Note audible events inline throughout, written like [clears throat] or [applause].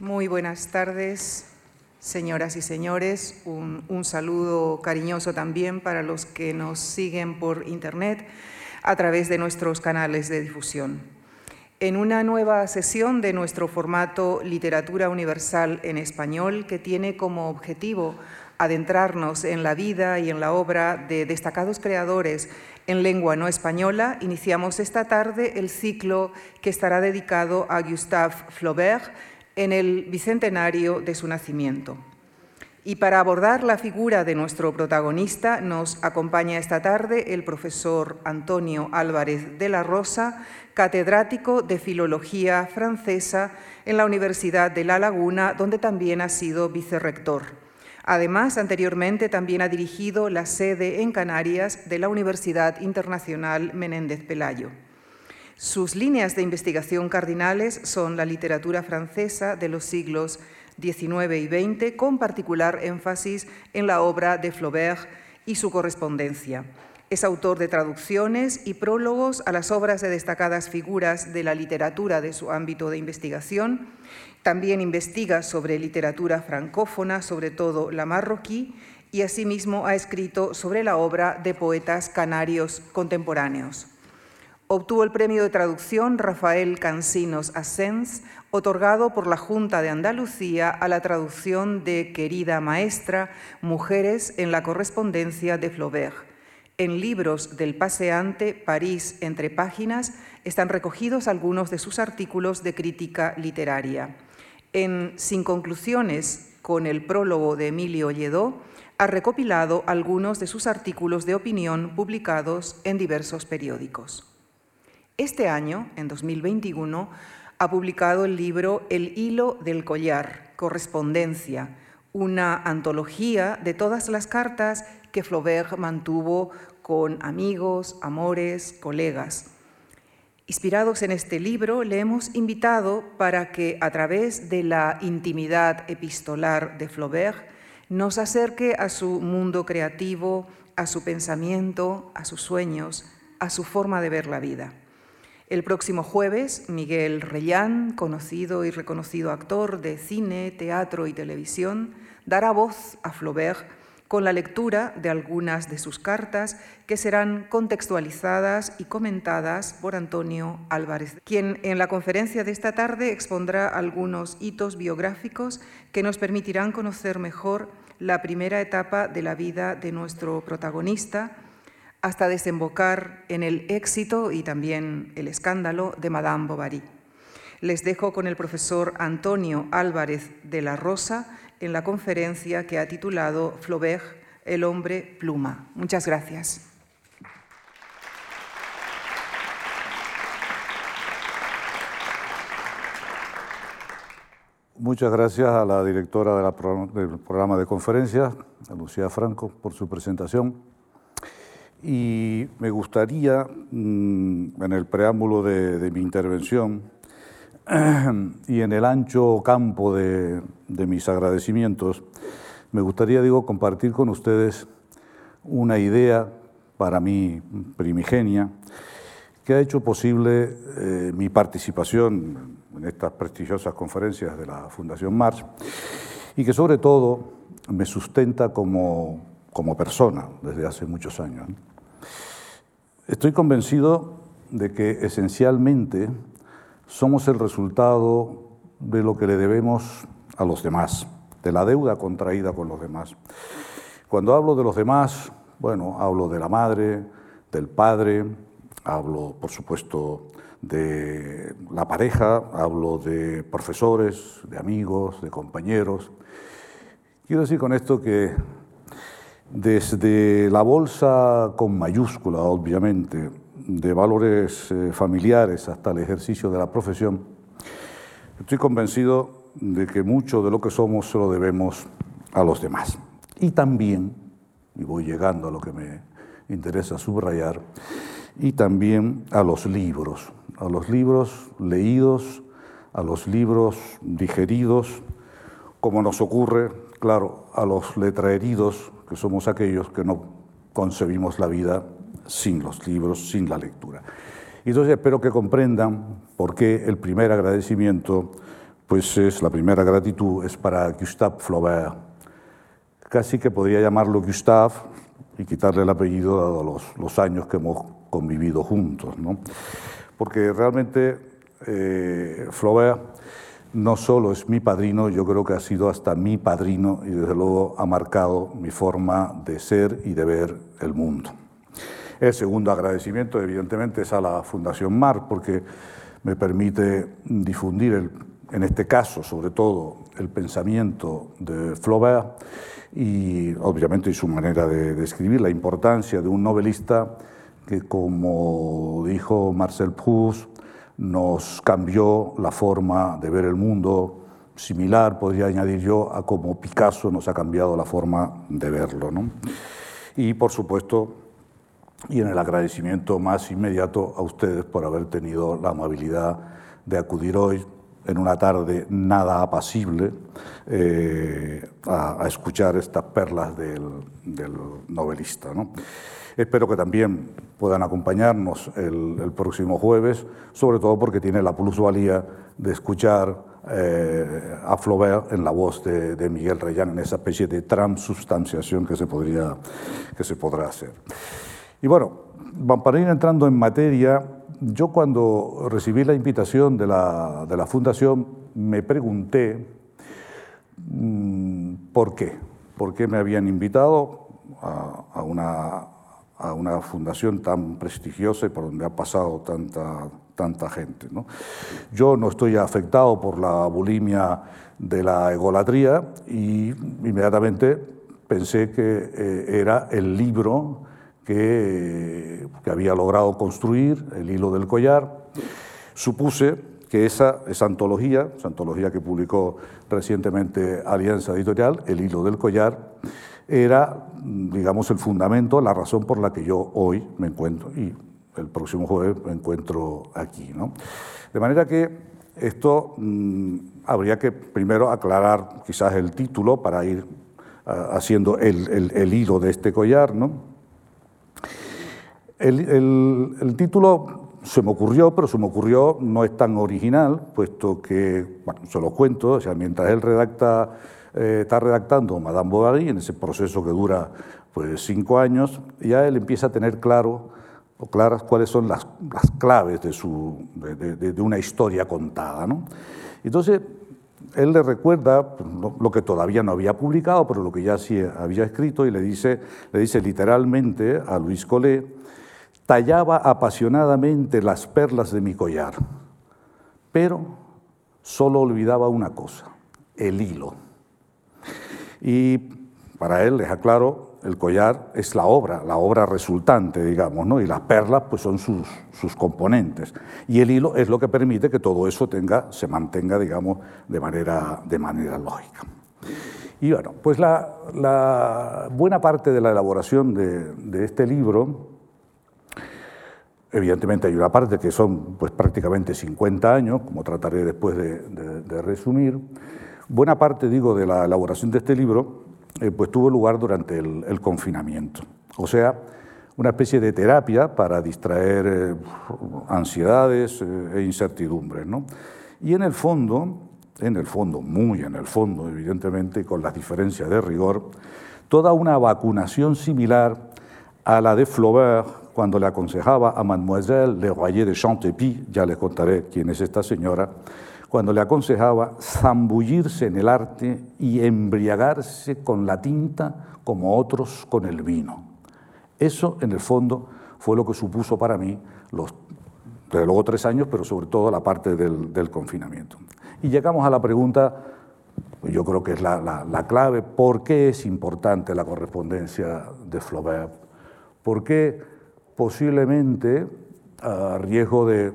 Muy buenas tardes, señoras y señores. Un, saludo cariñoso también para los que nos siguen por Internet a través de nuestros canales de difusión. En una nueva sesión de nuestro formato Literatura Universal en Español, que tiene como objetivo adentrarnos en la vida y en la obra de destacados creadores en lengua no española, iniciamos esta tarde el ciclo que estará dedicado a Gustave Flaubert, en el bicentenario de su nacimiento. Y para abordar la figura de nuestro protagonista nos acompaña esta tarde el profesor Antonio Álvarez de la Rosa, catedrático de Filología Francesa en la Universidad de La Laguna, donde también ha sido vicerrector. Además, anteriormente también ha dirigido la sede en Canarias de la Universidad Internacional Menéndez Pelayo. Sus líneas de investigación cardinales son la literatura francesa de los siglos XIX y XX, con particular énfasis en la obra de Flaubert y su correspondencia. Es autor de traducciones y prólogos a las obras de destacadas figuras de la literatura de su ámbito de investigación. También investiga sobre literatura francófona, sobre todo la marroquí, y asimismo ha escrito sobre la obra de poetas canarios contemporáneos. Obtuvo el premio de traducción Rafael Cansinos Asens, otorgado por la Junta de Andalucía a la traducción de Querida Maestra, Mujeres en la correspondencia de Flaubert. En libros del paseante París entre páginas están recogidos algunos de sus artículos de crítica literaria. En Sin conclusiones, con el prólogo de Emilio Lledó, ha recopilado algunos de sus artículos de opinión publicados en diversos periódicos. Este año, en 2021, ha publicado el libro El hilo del collar, correspondencia, una antología de todas las cartas que Flaubert mantuvo con amigos, amores, colegas. Inspirados en este libro, le hemos invitado para que a través de la intimidad epistolar de Flaubert nos acerque a su mundo creativo, a su pensamiento, a sus sueños, a su forma de ver la vida. El próximo jueves, Miguel Reyán, conocido y reconocido actor de cine, teatro y televisión, dará voz a Flaubert con la lectura de algunas de sus cartas que serán contextualizadas y comentadas por Antonio Álvarez, quien en la conferencia de esta tarde expondrá algunos hitos biográficos que nos permitirán conocer mejor la primera etapa de la vida de nuestro protagonista, hasta desembocar en el éxito y también el escándalo de Madame Bovary. Les dejo con el profesor Antonio Álvarez de la Rosa en la conferencia que ha titulado Flaubert, el hombre pluma. Muchas gracias. Muchas gracias a la directora del programa de conferencias, a Lucía Franco, por su presentación. Y me gustaría, mm, en el preámbulo de, mi intervención [clears throat] y en el ancho campo de, mis agradecimientos, me gustaría, digo, compartir con ustedes una idea para mí primigenia que ha hecho posible eh, mi participación en estas prestigiosas conferencias de la Fundación March y que sobre todo me sustenta como, como persona desde hace muchos años. Estoy convencido de que esencialmente somos el resultado de lo que le debemos a los demás, de la deuda contraída con los demás. Cuando hablo de los demás, bueno, hablo de la madre, del padre, hablo, por supuesto, de la pareja, hablo de profesores, de amigos, de compañeros. Quiero decir con esto que desde la bolsa con mayúscula, obviamente, de valores eh, familiares hasta el ejercicio de la profesión, estoy convencido de que mucho de lo que somos se lo debemos a los demás. Y también, y voy llegando a lo que me interesa subrayar, y también a los libros, a los libros leídos, a los libros digeridos, como nos ocurre, claro, a los letraheridos que somos aquellos que no concebimos la vida sin los libros, sin la lectura. Y entonces espero que comprendan por qué el primer agradecimiento pues es la primera gratitud es para Gustave Flaubert. Casi que podría llamarlo Gustave y quitarle el apellido dado los, los años que hemos convivido juntos, ¿no? Porque realmente eh, Flaubert no solo es mi padrino, yo creo que ha sido hasta mi padrino y desde luego ha marcado mi forma de ser y de ver el mundo. El segundo agradecimiento, evidentemente, es a la Fundación MAR, porque me permite difundir, en este caso, sobre todo, el pensamiento de Flaubert y, obviamente, y su manera de, de escribir, la importancia de un novelista que, como dijo Marcel Proust, nos cambió la forma de ver el mundo, similar, podría añadir yo, a como Picasso nos ha cambiado la forma de verlo. ¿no? Y, por supuesto, y en el agradecimiento más inmediato a ustedes por haber tenido la amabilidad de acudir hoy en una tarde nada apacible eh, a, escuchar estas perlas del, del novelista. ¿no? Espero que también puedan acompañarnos el, próximo jueves, sobre todo porque tiene la plusvalía de escuchar eh, a Flaubert en la voz de, Miguel Reyán, en esa especie de transubstanciación que se, podría, que se podrá hacer. Y bueno, para ir entrando en materia, yo cuando recibí la invitación de la, de la Fundación me pregunté mmm, por qué, por qué me habían invitado a, una, a, una, fundación tan prestigiosa y por donde ha pasado tanta, tanta gente. ¿no? Yo no estoy afectado por la bulimia de la egolatría y inmediatamente pensé que eh, era el libro que, que, había logrado construir, el hilo del collar. Supuse que esa, esa antología, esa antología que publicó recientemente Alianza Editorial, El hilo del collar, era, digamos, el fundamento, la razón por la que yo hoy me encuentro y el próximo jueves me encuentro aquí. ¿no? De manera que esto mmm, habría que primero aclarar quizás el título para ir uh, haciendo el, el, el, hilo de este collar, ¿no? El, el, el, título se me ocurrió, pero se me ocurrió no es tan original, puesto que, bueno, se lo cuento, o sea, mientras él redacta, eh, está redactando Madame Bovary, en ese proceso que dura pues cinco años, ya él empieza a tener claro o claras cuáles son las, las claves de, su, de, de, de, una historia contada. ¿no? Entonces, él le recuerda pues, lo, que todavía no había publicado, pero lo que ya sí había escrito, y le dice, le dice literalmente a Luis Collet, tallaba apasionadamente las perlas de mi collar, pero solo olvidaba una cosa, el hilo. Y para él, les aclaro, el collar es la obra, la obra resultante, digamos, ¿no? y las perlas pues, son sus, sus componentes. Y el hilo es lo que permite que todo eso tenga, se mantenga, digamos, de manera, de manera lógica. Y bueno, pues la, buena parte de la elaboración de, este libro Evidentemente hay una parte que son pues, prácticamente 50 años, como trataré después de, de, de resumir. Buena parte, digo, de la elaboración de este libro eh, pues, tuvo lugar durante el, el, confinamiento. O sea, una especie de terapia para distraer eh, ansiedades eh, e incertidumbres. ¿no? Y en el fondo, en el fondo, muy en el fondo, evidentemente, con las diferencias de rigor, toda una vacunación similar a la de Flaubert cuando le aconsejaba a Mademoiselle Le Royer de Chantepie, ya les contaré quién es esta señora, cuando le aconsejaba zambullirse en el arte y embriagarse con la tinta como otros con el vino. Eso, en el fondo, fue lo que supuso para mí los, desde luego, tres años, pero sobre todo la parte del, confinamiento. Y llegamos a la pregunta, yo creo que es la clave, ¿por qué es importante la correspondencia de Flaubert? ¿Por qué posiblemente a riesgo de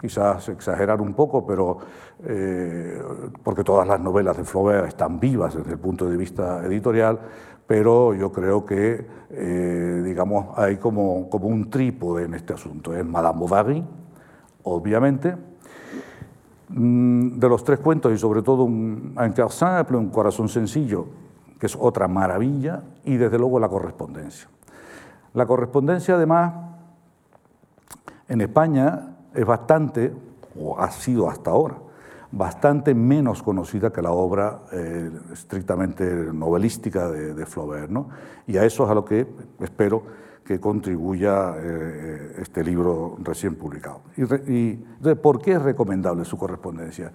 quizás exagerar un poco, pero eh, porque todas las novelas de Flaubert están vivas desde el punto de vista editorial, pero yo creo que, eh, digamos, hay como, como un trípode en este asunto. Es Madame Bovary, obviamente, mm, de los tres cuentos y sobre todo un, simple, un corazón sencillo, que es otra maravilla, y desde luego la correspondencia. La correspondencia, además, en España es bastante, o ha sido hasta ahora, bastante menos conocida que la obra eh, estrictamente novelística de, Flaubert. ¿no? Y a eso es a lo que espero que contribuya eh, este libro recién publicado. Y, ¿Por qué es recomendable su correspondencia?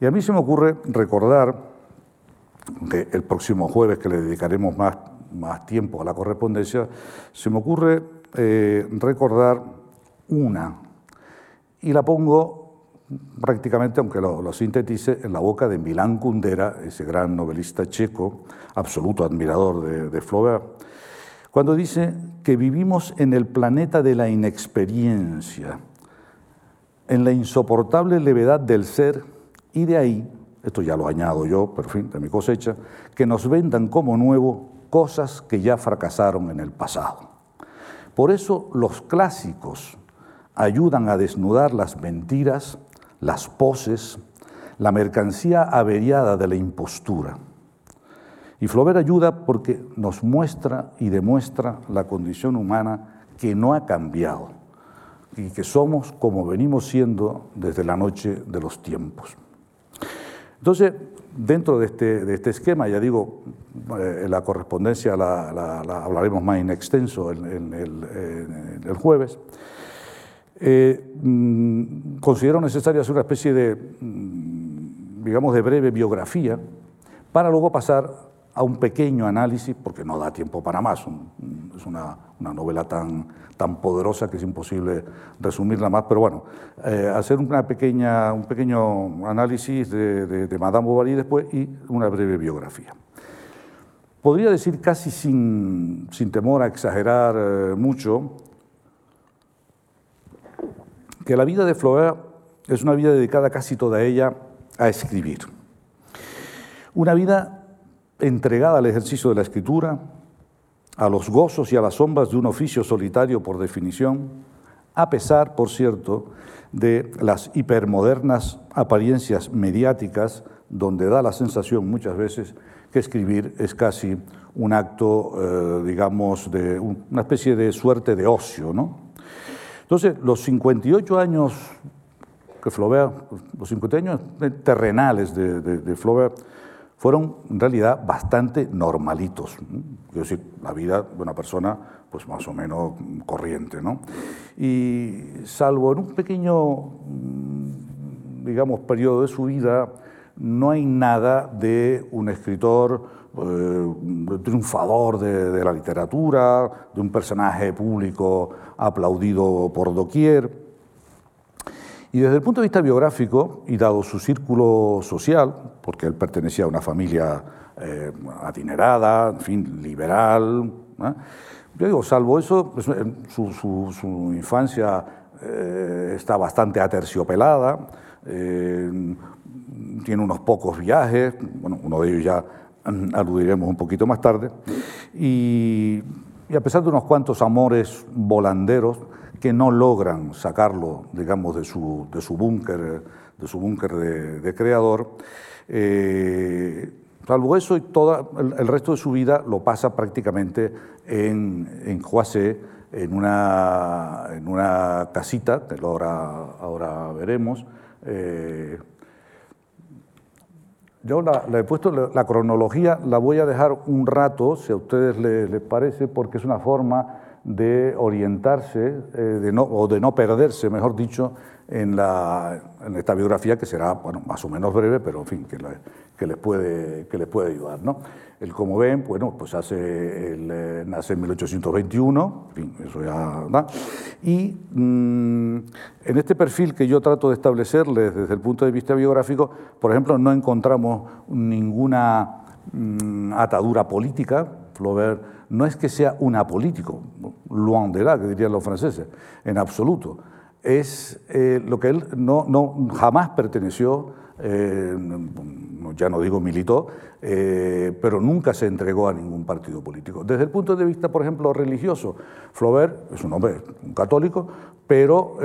Y a mí se me ocurre recordar que el próximo jueves, que le dedicaremos más, más tiempo a la correspondencia, se me ocurre eh, recordar una, y la pongo prácticamente, aunque lo, sintetice, en la boca de Milán Kundera, ese gran novelista checo, absoluto admirador de, de Flaubert, cuando dice que vivimos en el planeta de la inexperiencia, en la insoportable levedad del ser, y de ahí, esto ya lo añado yo, pero fin, de mi cosecha, que nos vendan como nuevo cosas que ya fracasaron en el pasado. Por eso los clásicos ayudan a desnudar las mentiras las poses, la mercancía averiada de la impostura. Y Flaubert ayuda porque nos muestra y demuestra la condición humana que no ha cambiado y que somos como venimos siendo desde la noche de los tiempos. Entonces, dentro de este, este esquema, ya digo, eh, la correspondencia la, hablaremos más en extenso el, el jueves, eh, mm, considero necesario hacer una especie de, mm, digamos, de breve biografía para luego pasar a un pequeño análisis, porque no da tiempo para más, es una, novela tan, tan poderosa que es imposible resumirla más, pero bueno, eh, hacer una pequeña, un pequeño análisis de, Madame Bovary después y una breve biografía. Podría decir casi sin, sin temor a exagerar eh, mucho que la vida de Flaubert es una vida dedicada casi toda ella a escribir. Una vida entregada al ejercicio de la escritura, a los gozos y a las sombras de un oficio solitario por definición, a pesar, por cierto, de las hipermodernas apariencias mediáticas donde da la sensación muchas veces que escribir es casi un acto, eh, digamos, de una especie de suerte de ocio, ¿no? Entonces, los 58 años que Flaubert, los 50 años terrenales de, Flaubert, fueron en realidad bastante normalitos. Quiero decir, la vida de una persona pues más o menos corriente. ¿no? Y salvo en un pequeño, mm, digamos, periodo de su vida, no hay nada de un escritor eh, triunfador de, la literatura, de un personaje público aplaudido por doquier. Y desde el punto de vista biográfico, y dado su círculo social, porque él pertenecía a una familia eh, adinerada, en fin, liberal, yo digo, salvo eso, pues, su, infancia eh, está bastante aterciopelada, tiene unos pocos viajes, bueno, uno de ellos ya aludiremos un poquito más tarde, y, a pesar de unos cuantos amores volanderos que no logran sacarlo, digamos, de su, de su búnker de, su búnker de, creador, eh, salvo eso y todo el, resto de su vida lo pasa prácticamente en, en en una, en una casita, que ahora, ahora veremos, eh, yo la, he puesto, la, cronología la voy a dejar un rato, si a ustedes les, parece, porque es una forma de orientarse eh, de no, o de no perderse, mejor dicho, en, la, en, esta biografía que será bueno, más o menos breve, pero en fin, que, que, les, puede, que les puede ayudar. ¿no? Él, como ven, bueno, pues hace el, eh, nace en 1821, en fin, eso ya da. Y mm, en este perfil que yo trato de establecerles desde el punto de vista biográfico, por ejemplo, no encontramos ninguna mm, atadura política. Flaubert no es que sea un apolítico, loin de là, que dirían los franceses, en absoluto. Es eh, lo que él no, no jamás perteneció eh, ya no digo militó, eh, pero nunca se entregó a ningún partido político. Desde el punto de vista, por ejemplo, religioso, Flaubert es un hombre católico, pero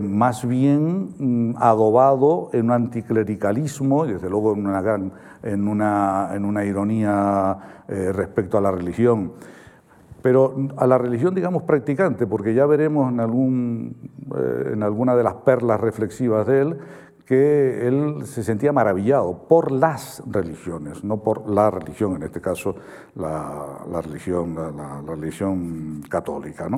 más bien mm, adobado en un anticlericalismo, y desde luego en una, gran, en una, en una ironía respecto a la religión pero a la religión, digamos, practicante, porque ya veremos en, algún, en alguna de las perlas reflexivas de él que él se sentía maravillado por las religiones, no por la religión, en este caso la, religión, católica.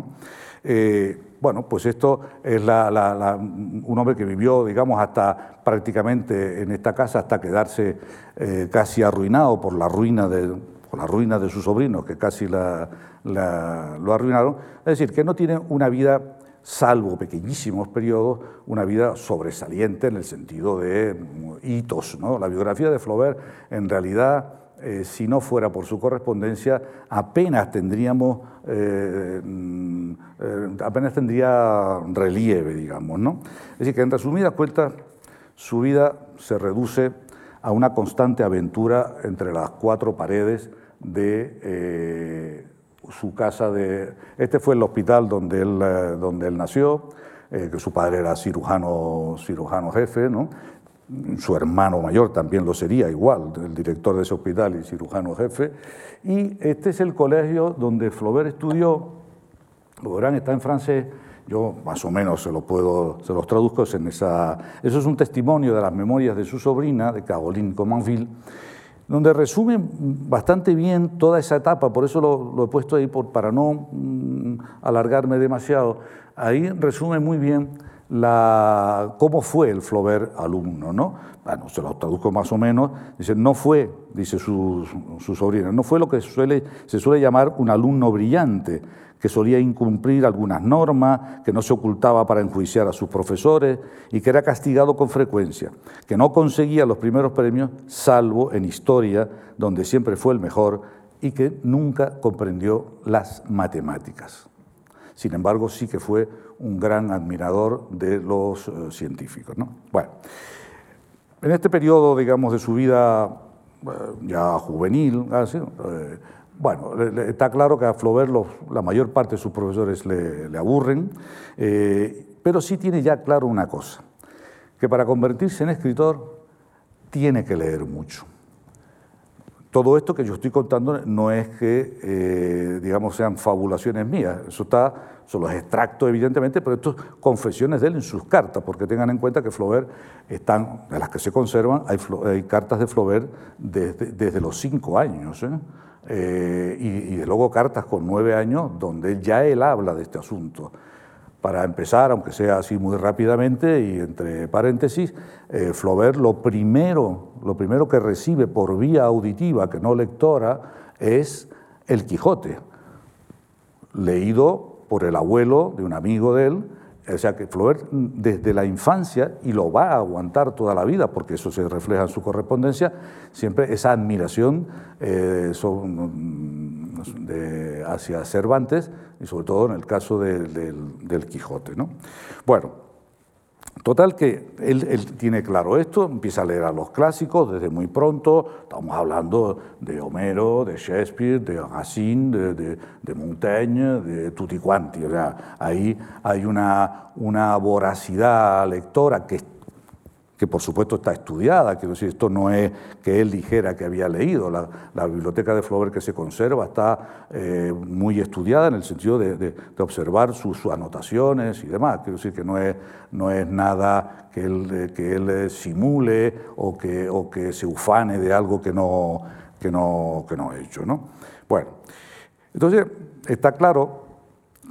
Eh, bueno, pues esto es un hombre que vivió, digamos, hasta prácticamente en esta casa hasta quedarse eh, casi arruinado por la ruina de, por la ruina de sus sobrinos, que casi lo arruinaron. Es decir, que no tiene una vida salvo pequeñísimos periodos, una vida sobresaliente en el sentido de hitos. ¿no? La biografía de Flaubert, en realidad, eh, si no fuera por su correspondencia, apenas tendríamos, eh, mm, eh, apenas tendría relieve, digamos. ¿no? Es decir, que en resumidas cuentas, su vida se reduce a una constante aventura entre las cuatro paredes de su casa de... Este fue el hospital donde él, eh, donde él nació, eh, que su padre era cirujano, cirujano jefe, ¿no? su hermano mayor también lo sería igual, el director de ese hospital y cirujano jefe. Y este es el colegio donde Flaubert estudió, lo verán, está en francés, yo más o menos se, lo puedo, se los traduzco en esa... Eso es un testimonio de las memorias de su sobrina, de Caroline Comanville, donde resume bastante bien toda esa etapa, por eso lo, he puesto ahí por, para no mm, alargarme demasiado. Ahí resume muy bien la, cómo fue el Flaubert alumno, ¿no? Bueno, se lo traduzco más o menos, dice, no fue, dice su, su sobrina, no fue lo que suele, se suele llamar un alumno brillante, que solía incumplir algunas normas, que no se ocultaba para enjuiciar a sus profesores y que era castigado con frecuencia, que no conseguía los primeros premios salvo en historia, donde siempre fue el mejor, y que nunca comprendió las matemáticas. Sin embargo, sí que fue un gran admirador de los eh, científicos. Bueno, en este periodo, digamos, de su vida eh, ya juvenil, ah, eh, bueno, está claro que a Flaubert la mayor parte de sus profesores le, aburren, eh, pero sí tiene ya claro una cosa, que para convertirse en escritor tiene que leer mucho. Todo esto que yo estoy contando no es que, eh, digamos, sean fabulaciones mías, eso está, son los extractos evidentemente, pero esto confesiones de él en sus cartas, porque tengan en cuenta que Flaubert están, de las que se conservan, hay, cartas de Flaubert desde, desde los cinco años. ¿eh? Eh, y, de luego cartas con nueve años donde ya él habla de este asunto. Para empezar, aunque sea así muy rápidamente y entre paréntesis, eh, Flaubert lo primero, lo primero que recibe por vía auditiva, que no lectora, es El Quijote, leído por el abuelo de un amigo de él, o sea que Flaubert desde la infancia, y lo va a aguantar toda la vida, porque eso se refleja en su correspondencia, siempre esa admiración eh, hacia Cervantes, y sobre todo en el caso del Quijote. ¿no? Bueno, Total que él, tiene claro esto, empieza a leer a los clásicos desde muy pronto, estamos hablando de Homero, de Shakespeare, de Racine, de, Montaigne, de tutti quanti, o sea, ahí hay una, una voracidad lectora que que por supuesto está estudiada, quiero decir, esto no es que él dijera que había leído, la, biblioteca de Flaubert que se conserva está eh, muy estudiada en el sentido de, observar sus, anotaciones y demás, quiero decir que no es, no es nada que él, que él eh, simule o que, o que se ufane de algo que no, que no, que no ha hecho. ¿no? Bueno, entonces está claro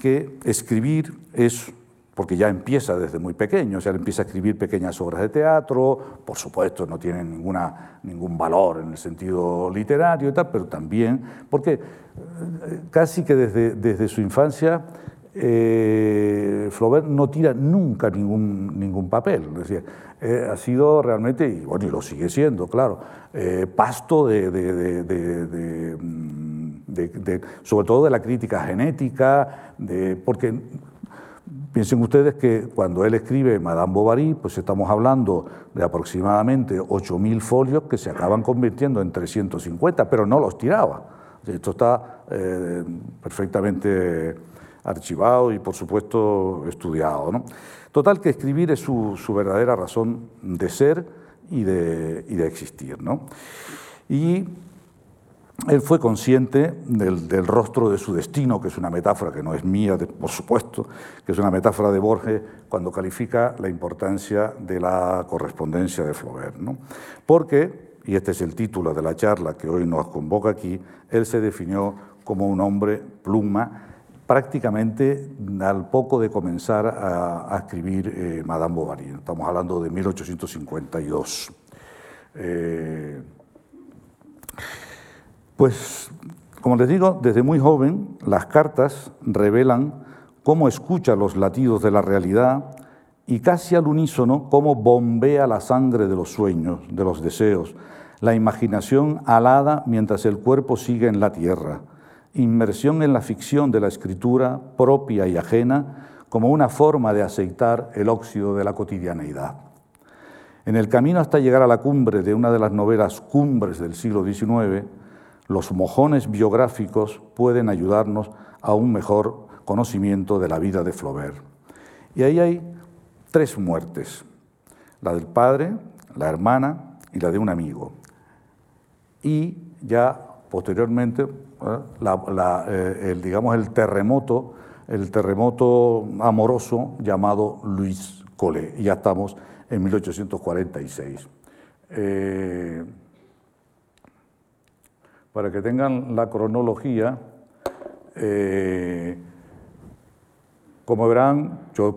que escribir es porque ya empieza desde muy pequeño, o sea, empieza a escribir pequeñas obras de teatro, por supuesto no tienen ninguna, ningún valor en el sentido literario y tal, pero también, porque eh, casi que desde, desde su infancia eh, Flaubert no tira nunca ningún, ningún papel, es decir, eh, ha sido realmente, y bueno, y lo sigue siendo, claro, pasto de, de, sobre todo de la crítica genética, de, porque Piensen ustedes que cuando él escribe Madame Bovary, pues estamos hablando de aproximadamente 8.000 folios que se acaban convirtiendo en 350, pero no los tiraba. Esto está eh, perfectamente archivado y, por supuesto, estudiado. Total, que escribir es su, verdadera razón de ser y de, y de existir. ¿no? Y él fue consciente del, rostro de su destino, que es una metáfora que no es mía, por supuesto, que es una metáfora de Borges cuando califica la importancia de la correspondencia de Flaubert. ¿no? Porque, y este es el título de la charla que hoy nos convoca aquí, él se definió como un hombre pluma, prácticamente al poco de comenzar a, escribir eh, Madame Bovary. Estamos hablando de 1852. Eh, pues, como les digo, desde muy joven las cartas revelan cómo escucha los latidos de la realidad y casi al unísono cómo bombea la sangre de los sueños, de los deseos, la imaginación alada mientras el cuerpo sigue en la tierra, inmersión en la ficción de la escritura propia y ajena como una forma de aceitar el óxido de la cotidianeidad. En el camino hasta llegar a la cumbre de una de las novelas cumbres del siglo XIX, los mojones biográficos pueden ayudarnos a un mejor conocimiento de la vida de Flaubert. Y ahí hay tres muertes, la del padre, la hermana y la de un amigo. Y ya posteriormente, eh, el, digamos, el terremoto, el terremoto amoroso llamado Luis Collet. Y ya estamos en 1846. Para que tengan la cronología, eh, como verán, yo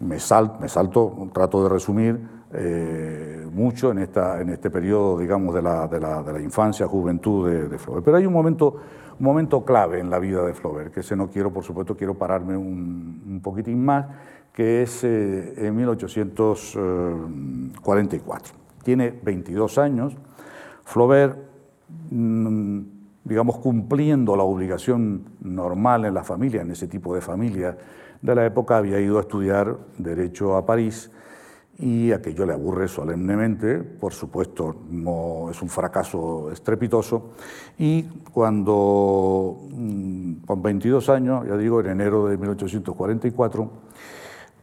me, salto, me salto, trato de resumir eh, mucho en, esta, en este periodo, digamos, de la, de la, infancia, juventud de, de, Flaubert. Pero hay un momento, un momento clave en la vida de Flaubert, que ese no quiero, por supuesto, quiero pararme un, poquitín más, que es eh, en 1844. Tiene 22 años. Flaubert digamos, cumpliendo la obligación normal en la familia, en ese tipo de familia de la época, había ido a estudiar Derecho a París y aquello le aburre solemnemente, por supuesto no es un fracaso estrepitoso, y cuando mm, con 22 años, ya digo, en enero de 1844,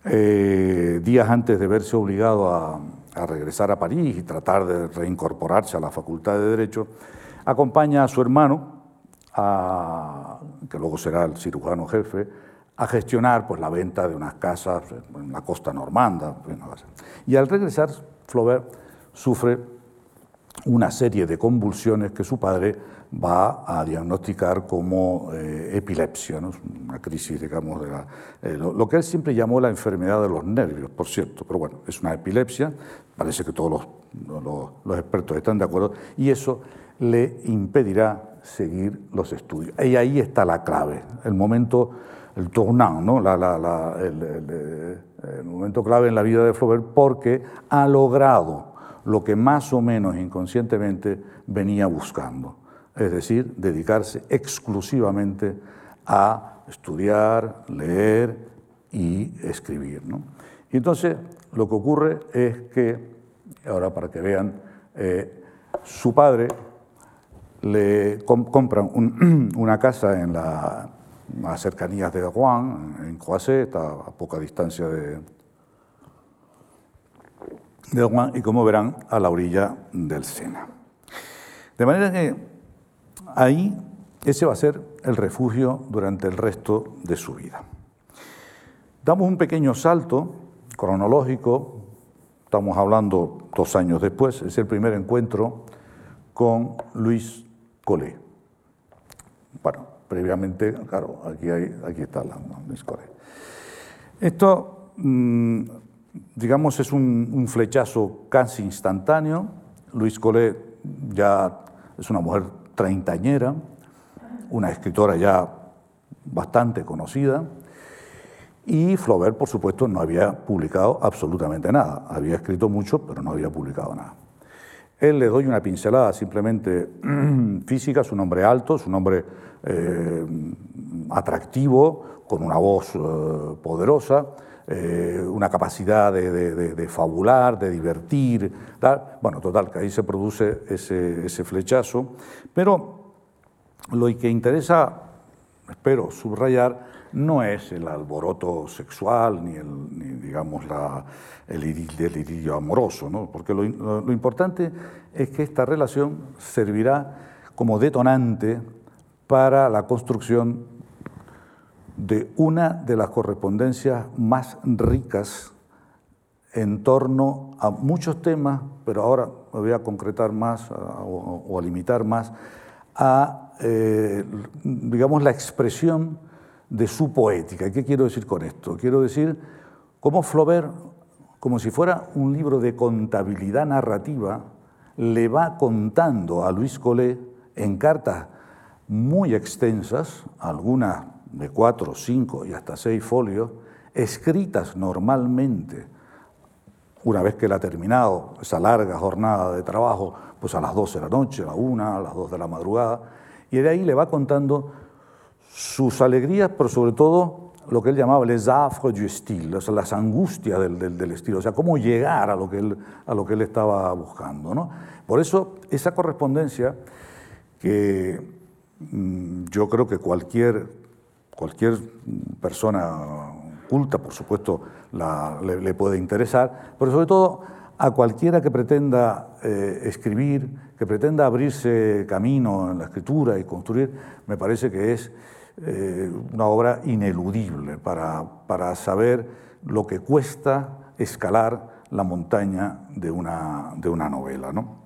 eh, días antes de verse obligado a, a regresar a París y tratar de reincorporarse a la Facultad de Derecho, acompaña a su hermano, que luego será el cirujano jefe, a gestionar pues, la venta de unas casas en la costa normanda. Y al regresar, Flaubert sufre una serie de convulsiones que su padre va a diagnosticar como eh, epilepsia, una crisis, digamos, de la, eh, lo, que él siempre llamó la enfermedad de los nervios, por cierto, pero bueno, es una epilepsia, parece que todos los, expertos están de acuerdo, y eso le impedirá seguir los estudios. Y ahí está la clave, el momento, el tournant, ¿no? el, momento clave en la vida de Flaubert, porque ha logrado lo que más o menos inconscientemente venía buscando, es decir, dedicarse exclusivamente a estudiar, leer y escribir. Y entonces lo que ocurre es que, ahora para que vean, eh, su padre le compran [clears throat] una casa en la, las cercanías de Rouen, en Croisset, a, poca distancia de, de Rouen, y como verán, a la orilla del Sena. De manera que ahí ese va a ser el refugio durante el resto de su vida. Damos un pequeño salto cronológico, estamos hablando dos años después, es el primer encuentro con Luis Colé. Bueno, previamente, claro, aquí, hay, aquí está la Luis Colé. Esto, mm, digamos, es un, flechazo casi instantáneo. Luis Colé ya es una mujer treintañera, una escritora ya bastante conocida, y Flaubert, por supuesto, no había publicado absolutamente nada. Había escrito mucho, pero no había publicado nada. Él le doy una pincelada simplemente [clears throat] física, su nombre alto, su nombre eh, atractivo, con una voz eh, poderosa, eh, una capacidad de, fabular, de divertir, bueno, total, que ahí se produce ese, ese flechazo, pero lo que interesa, espero subrayar, no es el alboroto sexual ni, el, digamos la, el, idilio, amoroso, ¿no? porque lo, importante es que esta relación servirá como detonante para la construcción de una de las correspondencias más ricas en torno a muchos temas, pero ahora me voy a concretar más o, a limitar más a, eh, digamos, la expresión de su poética. ¿Qué quiero decir con esto? Quiero decir cómo Flaubert, como si fuera un libro de contabilidad narrativa, le va contando a Luis Collet en cartas muy extensas, algunas de cuatro, cinco y hasta seis folios, escritas normalmente una vez que él ha terminado esa larga jornada de trabajo, pues a las 12 de la noche, a la 1, a las 2 de la madrugada, y de ahí le va contando sus alegrías, pero sobre todo lo que él llamaba les affres du style, o sea, las angustias del, del, estilo, o sea, cómo llegar a lo que él, a lo que él estaba buscando. ¿no? Por eso, esa correspondencia que mm, yo creo que cualquier, cualquier persona culta, por supuesto, le, puede interesar, pero sobre todo a cualquiera que pretenda eh, escribir, que pretenda abrirse camino en la escritura y construir, me parece que es eh, una obra ineludible para, para saber lo que cuesta escalar la montaña de una, de una novela. ¿no?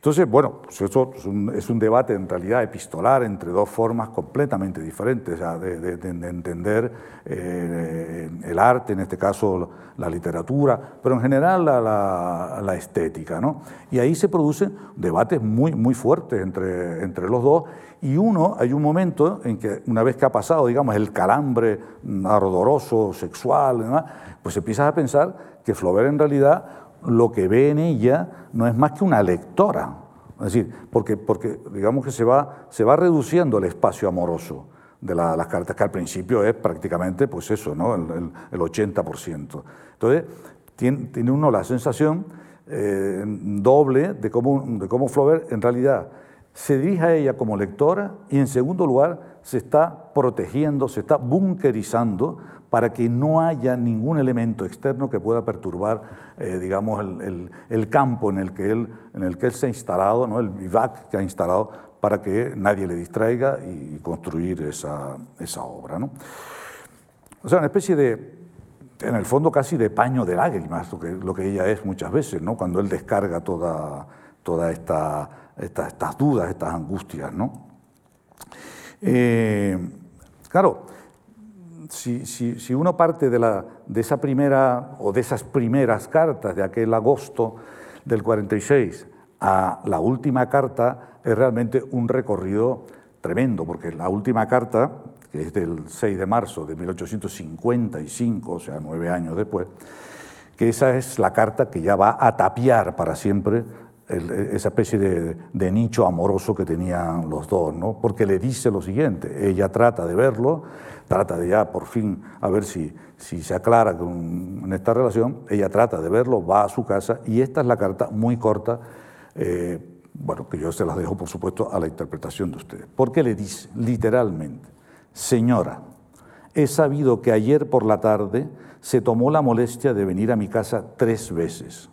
Entonces, bueno, pues eso es un, debate en realidad epistolar entre dos formas completamente diferentes de, entender eh, el arte, en este caso la literatura, pero en general la, estética. ¿no? Y ahí se producen debates muy, muy fuertes entre, entre los dos y uno, hay un momento en que una vez que ha pasado, digamos, el calambre ardoroso, sexual, pues empiezas a pensar que Flaubert en realidad lo que ve en ella no es más que una lectora. Es decir, porque, porque digamos que se va, se va reduciendo el espacio amoroso de las cartas, que al principio es prácticamente pues eso, ¿no? el, el, 80%. Entonces, tiene, tiene, uno la sensación eh, doble de cómo, de cómo Flaubert en realidad se dirige a ella como lectora y en segundo lugar se está protegiendo, se está bunkerizando para que no haya ningún elemento externo que pueda perturbar, eh, digamos, el, campo en el, que él, se ha instalado, el vivac que ha instalado, para que nadie le distraiga y construir esa, obra. O sea, una especie de, en el fondo casi de paño de lágrimas, lo que, ella es muchas veces, ¿no? cuando él descarga toda, toda esta, estas dudas, estas angustias. ¿no? Eh, claro, si, uno parte de esa primera o de esas primeras cartas de aquel agosto del 46 a la última carta, es realmente un recorrido tremendo, porque la última carta, que es del 6 de marzo de 1855, o sea, nueve años después, que esa es la carta que ya va a tapiar para siempre esa especie de, de, nicho amoroso que tenían los dos, ¿no? porque le dice lo siguiente, ella trata de verlo, trata de ya por fin a ver si, si se aclara con, en esta relación, ella trata de verlo, va a su casa y esta es la carta muy corta, eh, bueno, que yo se las dejo por supuesto a la interpretación de ustedes. Porque le dice literalmente, señora, he sabido que ayer por la tarde se tomó la molestia de venir a mi casa tres veces.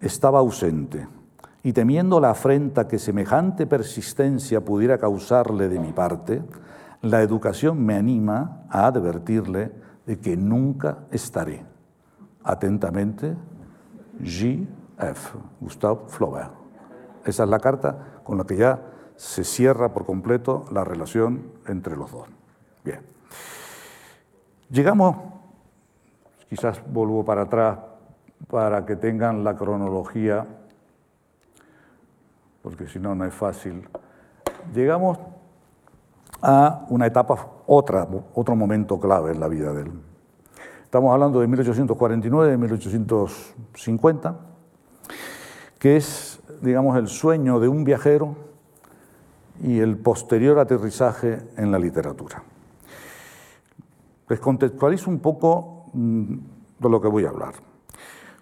Estaba ausente y temiendo la afrenta que semejante persistencia pudiera causarle de mi parte, la educación me anima a advertirle de que nunca estaré. Atentamente, G.F. Gustave Flaubert. Esa es la carta con la que ya se cierra por completo la relación entre los dos. Bien. Llegamos, quizás vuelvo para atrás para que tengan la cronología, porque si no, no es fácil. Llegamos a una etapa, otra, otro momento clave en la vida de él. Estamos hablando de 1849, 1850, que es, digamos, el sueño de un viajero y el posterior aterrizaje en la literatura. Les contextualizo un poco mm, de lo que voy a hablar,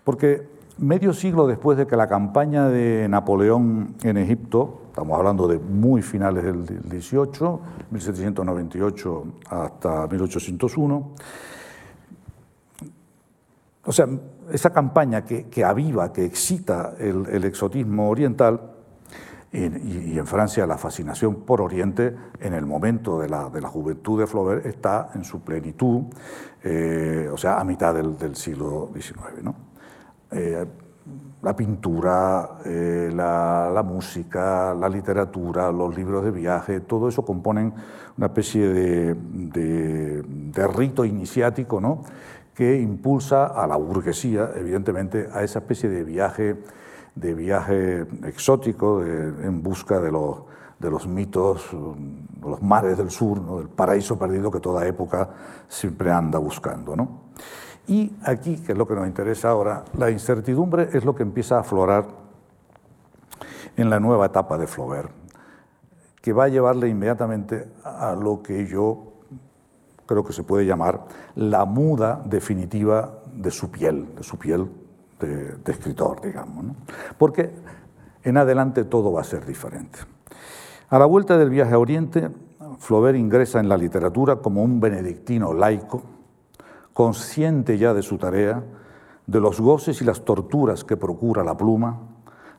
porque medio siglo después de que la campaña de Napoleón en Egipto Estamos hablando de muy finales del 18, 1798 hasta 1801. O sea, esa campaña que, aviva, que excita el, exotismo oriental, y, en Francia la fascinación por Oriente en el momento de la, juventud de Flaubert está en su plenitud, eh, o sea, a mitad del, siglo XIX. ¿no? Eh, la pintura, eh, la, música, la literatura, los libros de viaje, todo eso componen una especie de, de rito iniciático ¿no? que impulsa a la burguesía, evidentemente, a esa especie de viaje de viaje exótico en busca de los, de los mitos, de los mares del sur, del paraíso perdido que toda época siempre anda buscando. ¿no? Y aquí, que es lo que nos interesa ahora, la incertidumbre es lo que empieza a aflorar en la nueva etapa de Flaubert, que va a llevarle inmediatamente a lo que yo creo que se puede llamar la muda definitiva de su piel, de su piel de, escritor, digamos. Porque en adelante todo va a ser diferente. A la vuelta del viaje a Oriente, Flaubert ingresa en la literatura como un benedictino laico, consciente ya de su tarea, de los goces y las torturas que procura la pluma,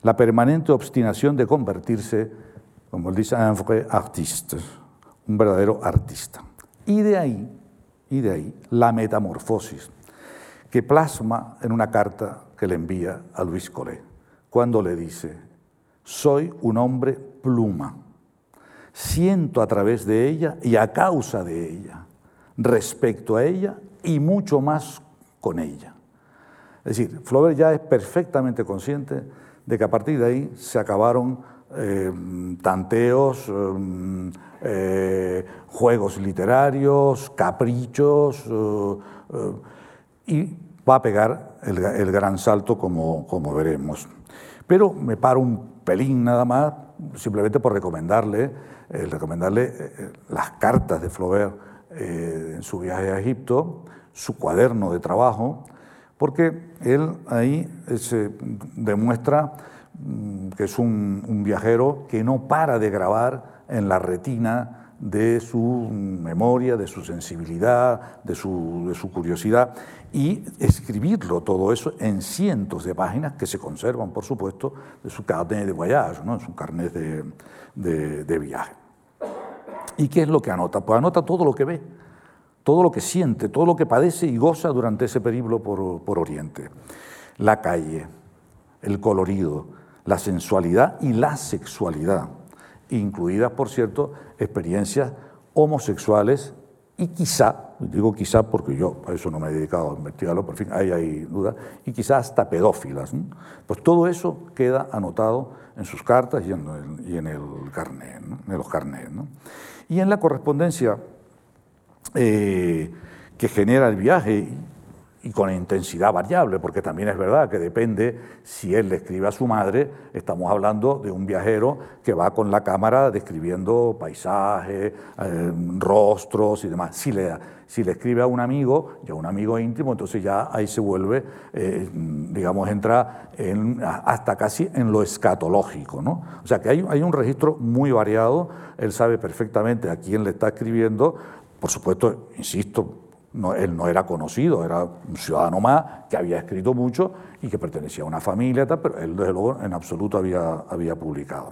la permanente obstinación de convertirse, como él dice, en vrai artiste, un verdadero artista. Y de ahí, y de ahí, la metamorfosis que plasma en una carta que le envía a Luis Colé, cuando le dice, soy un hombre pluma, siento a través de ella y a causa de ella, respecto a ella y mucho más con ella. Es decir, Flaubert ya es perfectamente consciente de que a partir de ahí se acabaron eh, tanteos, eh, eh, juegos literarios, caprichos, y va a pegar el, gran salto como, como, veremos. Pero me paro un pelín nada más, simplemente por recomendarle, eh, recomendarle eh, eh, las cartas de Flaubert en su viaje a Egipto, su cuaderno de trabajo, porque él ahí se demuestra mm, que es un, viajero que no para de grabar en la retina de su memoria, de su sensibilidad, de su, curiosidad y escribirlo todo eso en cientos de páginas que se conservan, por supuesto, de su carnet de voyage, ¿no? su carnet de, viaje. ¿Y qué es lo que anota? Pues anota todo lo que ve, todo lo que siente, todo lo que padece y goza durante ese periplo por, por Oriente. La calle, el colorido, la sensualidad y la sexualidad incluidas, por cierto, experiencias homosexuales y quizá, digo quizá porque yo a eso no me he dedicado a investigarlo, por fin ahí hay dudas, y quizá hasta pedófilas. Pues todo eso queda anotado en sus cartas y en el, y en el carnet, en los carnets. Y en la correspondencia eh, que genera el viaje y con intensidad variable, porque también es verdad que depende si él le escribe a su madre, estamos hablando de un viajero que va con la cámara describiendo paisajes, eh, rostros y demás. Si le, si le escribe a un amigo, ya un amigo íntimo, entonces ya ahí se vuelve, eh, digamos, entra en, hasta casi en lo escatológico. ¿no? O sea que hay, hay un registro muy variado, él sabe perfectamente a quién le está escribiendo, por supuesto, insisto, él no era conocido, era un ciudadano más que había escrito mucho y que pertenecía a una familia, pero él desde luego en absoluto había, había publicado.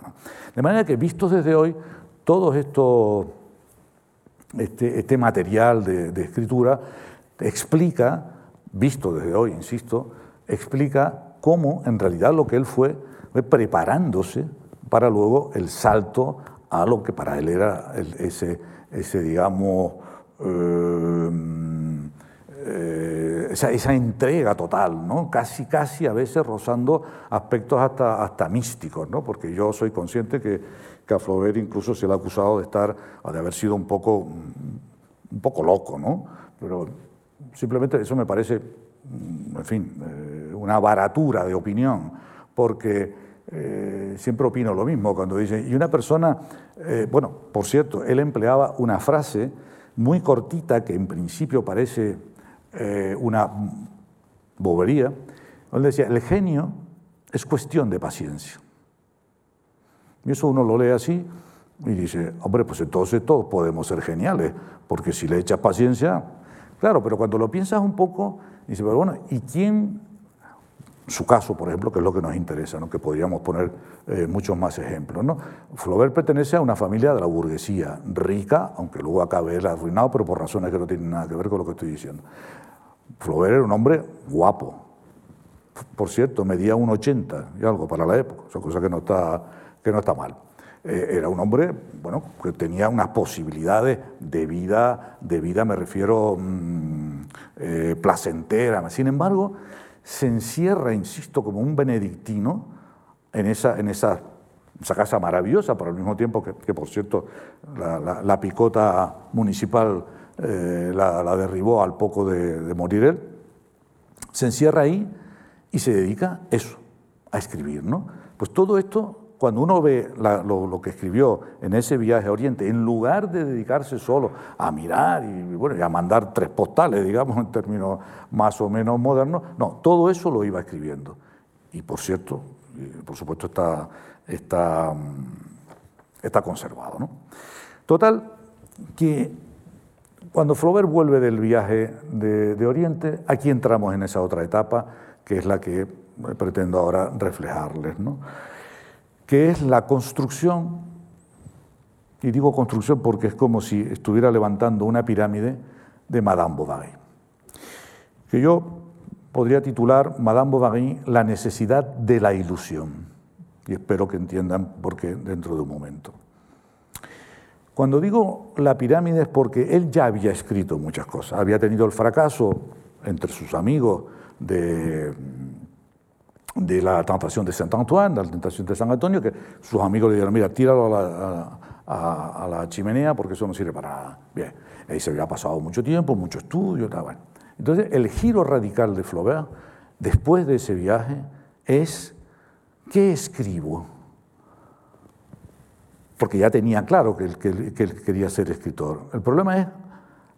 De manera que visto desde hoy, todo esto, este, este material de, escritura explica, visto desde hoy, insisto, explica cómo en realidad lo que él fue, fue preparándose para luego el salto a lo que para él era ese, ese, digamos, eh, eh, esa, entrega total, ¿no? casi, casi a veces rozando aspectos hasta, hasta místicos, ¿no? porque yo soy consciente que, que a Flaubert incluso se le ha acusado de estar, de haber sido un poco, un poco loco, ¿no? pero simplemente eso me parece, en fin, eh, una baratura de opinión, porque eh, siempre opino lo mismo cuando dice, y una persona, bueno, por cierto, él empleaba una frase muy cortita que en principio parece eh, una bobería, donde decía, el genio es cuestión de paciencia. Y eso uno lo lee así y dice, hombre, pues entonces todos podemos ser geniales, porque si le echas paciencia, claro, pero cuando lo piensas un poco, dice, pero bueno, ¿y quién su caso, por ejemplo, que es lo que nos interesa, que podríamos poner eh, muchos más ejemplos. ¿no? Flaubert pertenece a una familia de la burguesía, rica, aunque luego acabe él arruinado, pero por razones que no tienen nada que ver con lo que estoy diciendo. Flaubert era un hombre guapo. Por cierto, medía 1,80 y algo para la época, cosa que no está, que no está mal. Eh, era un hombre, bueno, que tenía unas posibilidades de vida, de vida me refiero, mm, eh, placentera. Sin embargo, se encierra, insisto, como un benedictino en esa, en esa, casa maravillosa, pero al mismo tiempo que, por cierto, la, picota municipal eh, la, derribó al poco de, morir él. Se encierra ahí y se dedica eso, a escribir. ¿no? Pues todo esto cuando uno ve lo, que escribió en ese viaje a Oriente, en lugar de dedicarse solo a mirar y, bueno, a mandar tres postales, digamos, [laughs] en términos más o menos modernos, no, todo eso lo iba escribiendo. Y por cierto, por supuesto está, está, mm, está conservado. ¿no? Total, que cuando Flaubert vuelve del viaje de, de Oriente, aquí entramos en esa otra etapa, que es la que pretendo ahora reflejarles. ¿no? Que es la construcción, y digo construcción porque es como si estuviera levantando una pirámide de Madame Bovary, que yo podría titular Madame Bovary La necesidad de la ilusión, y espero que entiendan por qué dentro de un momento. Cuando digo la pirámide es porque él ya había escrito muchas cosas, había tenido el fracaso entre sus amigos de de la tentación de Saint Antoine, de la tentación de San Antonio, que sus amigos le dijeron, mira, tíralo a la, chimenea porque eso no sirve para nada. Bien, ahí se había pasado mucho tiempo, mucho estudio. Entonces, el giro radical de Flaubert, después de ese viaje, es, ¿qué escribo? Porque ya tenía claro que que él quería ser escritor. El problema es,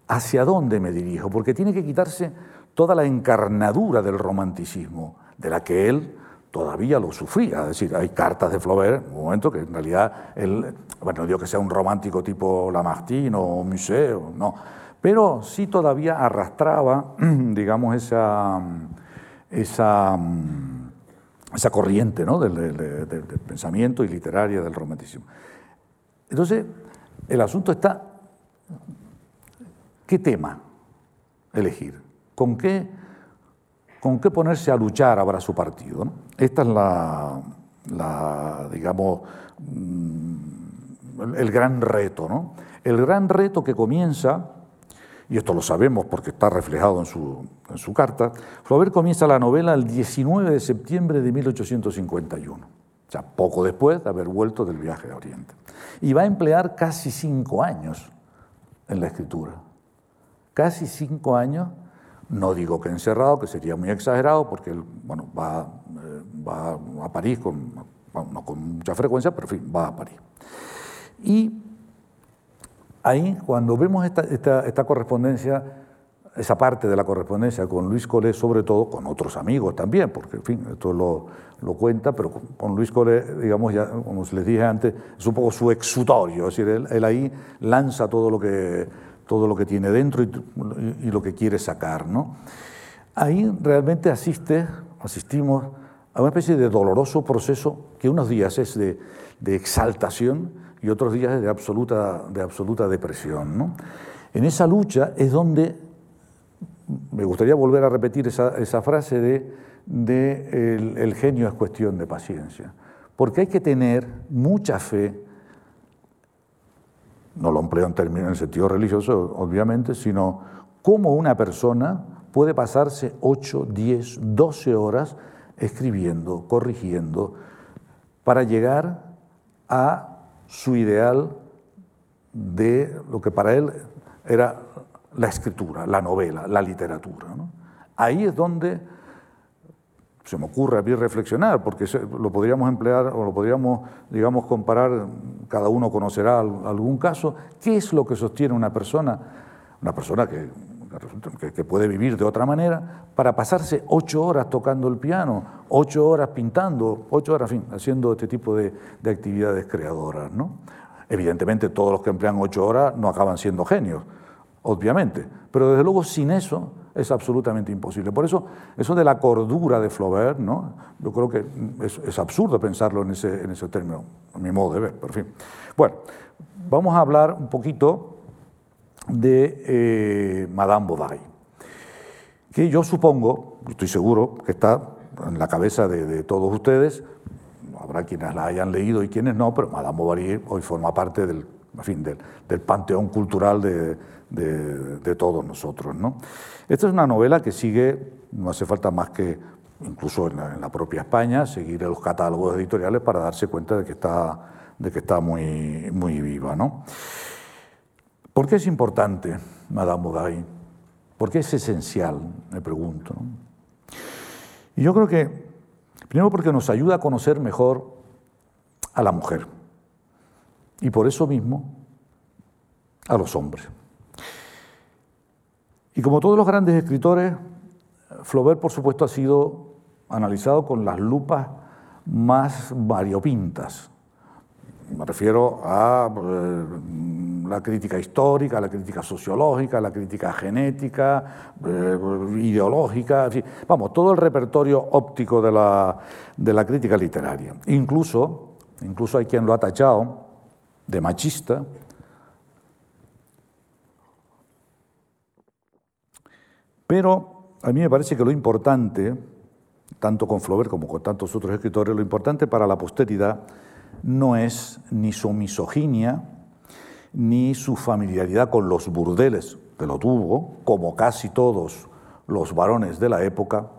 ¿hacia dónde me dirijo? Porque tiene que quitarse toda la encarnadura del romanticismo de la que él todavía lo sufría. Es decir, hay cartas de Flaubert, un momento que en realidad él, bueno, no digo que sea un romántico tipo Lamartine o Museo, no, pero sí todavía arrastraba, [clears throat] digamos, esa, esa, esa corriente ¿no? del, del pensamiento y literaria del romanticismo. Entonces, el asunto está, ¿qué tema elegir? ¿Con qué con qué ponerse a luchar ahora su partido. Esta es la, digamos, mm, el gran reto. ¿no? El gran reto que comienza, y esto lo sabemos porque está reflejado en su, en su carta, Flaubert comienza la novela el 19 de septiembre de 1851, o sea, poco después de haber vuelto del viaje a Oriente. Y va a emplear casi cinco años en la escritura. Casi cinco años no digo que encerrado, que sería muy exagerado, porque él bueno, va, eh, va a París, con, no con mucha frecuencia, pero en fin, va a París. Y ahí, cuando vemos esta, esta, correspondencia, esa parte de la correspondencia con Luis Colé, sobre todo con otros amigos también, porque en fin, esto lo, lo cuenta, pero con, Luis Colé, digamos, ya, como les dije antes, es un poco su exutorio, es decir, él ahí lanza todo lo que todo lo que tiene dentro y, lo que quiere sacar. ¿no? Ahí realmente asiste, asistimos a una especie de doloroso proceso que unos días es de, exaltación y otros días es de absoluta, de absoluta depresión. ¿no? En esa lucha es donde, me gustaría volver a repetir esa, frase de, de el, el genio es cuestión de paciencia, porque hay que tener mucha fe no lo empleo en, términos, en sentido religioso, obviamente, sino cómo una persona puede pasarse 8, 10, 12 horas escribiendo, corrigiendo, para llegar a su ideal de lo que para él era la escritura, la novela, la literatura. Ahí es donde se me ocurre a mí reflexionar, porque lo podríamos emplear o lo podríamos, digamos, comparar, cada uno conocerá algún caso, ¿qué es lo que sostiene una persona, una persona que, que, puede vivir de otra manera, para pasarse ocho horas tocando el piano, ocho horas pintando, ocho horas, en fin, haciendo este tipo de, de actividades creadoras? ¿no? Evidentemente todos los que emplean ocho horas no acaban siendo genios, obviamente, pero desde luego sin eso es absolutamente imposible. Por eso, eso de la cordura de Flaubert, ¿no? yo creo que es, absurdo pensarlo en ese, en ese término, a mi modo de ver, pero fin. Bueno, vamos a hablar un poquito de eh, Madame Bovary, que yo supongo, estoy seguro, que está en la cabeza de, todos ustedes, habrá quienes la hayan leído y quienes no, pero Madame Bovary hoy forma parte del, fin, del, panteón cultural de, de, todos nosotros. ¿no? Esta es una novela que sigue, no hace falta más que, incluso en la, propia España, seguir los catálogos editoriales para darse cuenta de que está, de que está muy, muy viva. ¿no? ¿Por qué es importante Madame Bovary? ¿Por qué es esencial? Me pregunto. Y yo creo que, primero porque nos ayuda a conocer mejor a la mujer y por eso mismo a los hombres. Y como todos los grandes escritores, Flaubert, por supuesto, ha sido analizado con las lupas más variopintas. Me refiero a eh, la crítica histórica, la crítica sociológica, la crítica genética, eh, ideológica, vamos, todo el repertorio óptico de la, de la crítica literaria. Incluso, incluso hay quien lo ha tachado de machista, Pero a mí me parece que lo importante, tanto con Flaubert como con tantos otros escritores, lo importante para la posteridad no es ni su misoginia, ni su familiaridad con los burdeles, que lo tuvo, como casi todos los varones de la época,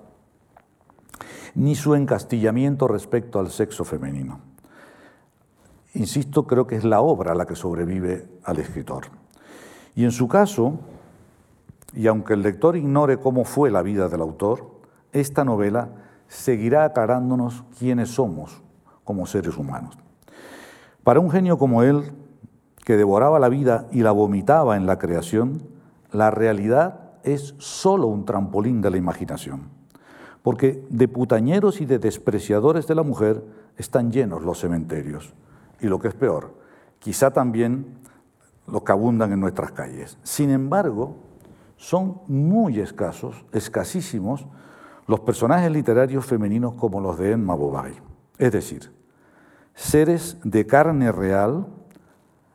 ni su encastillamiento respecto al sexo femenino. Insisto, creo que es la obra la que sobrevive al escritor. Y en su caso, y aunque el lector ignore cómo fue la vida del autor, esta novela seguirá aclarándonos quiénes somos como seres humanos. Para un genio como él, que devoraba la vida y la vomitaba en la creación, la realidad es sólo un trampolín de la imaginación, porque de putañeros y de despreciadores de la mujer están llenos los cementerios, y lo que es peor, quizá también los que abundan en nuestras calles. Sin embargo, son muy escasos, escasísimos, los personajes literarios femeninos como los de Emma Bovary. Es decir, seres de carne real,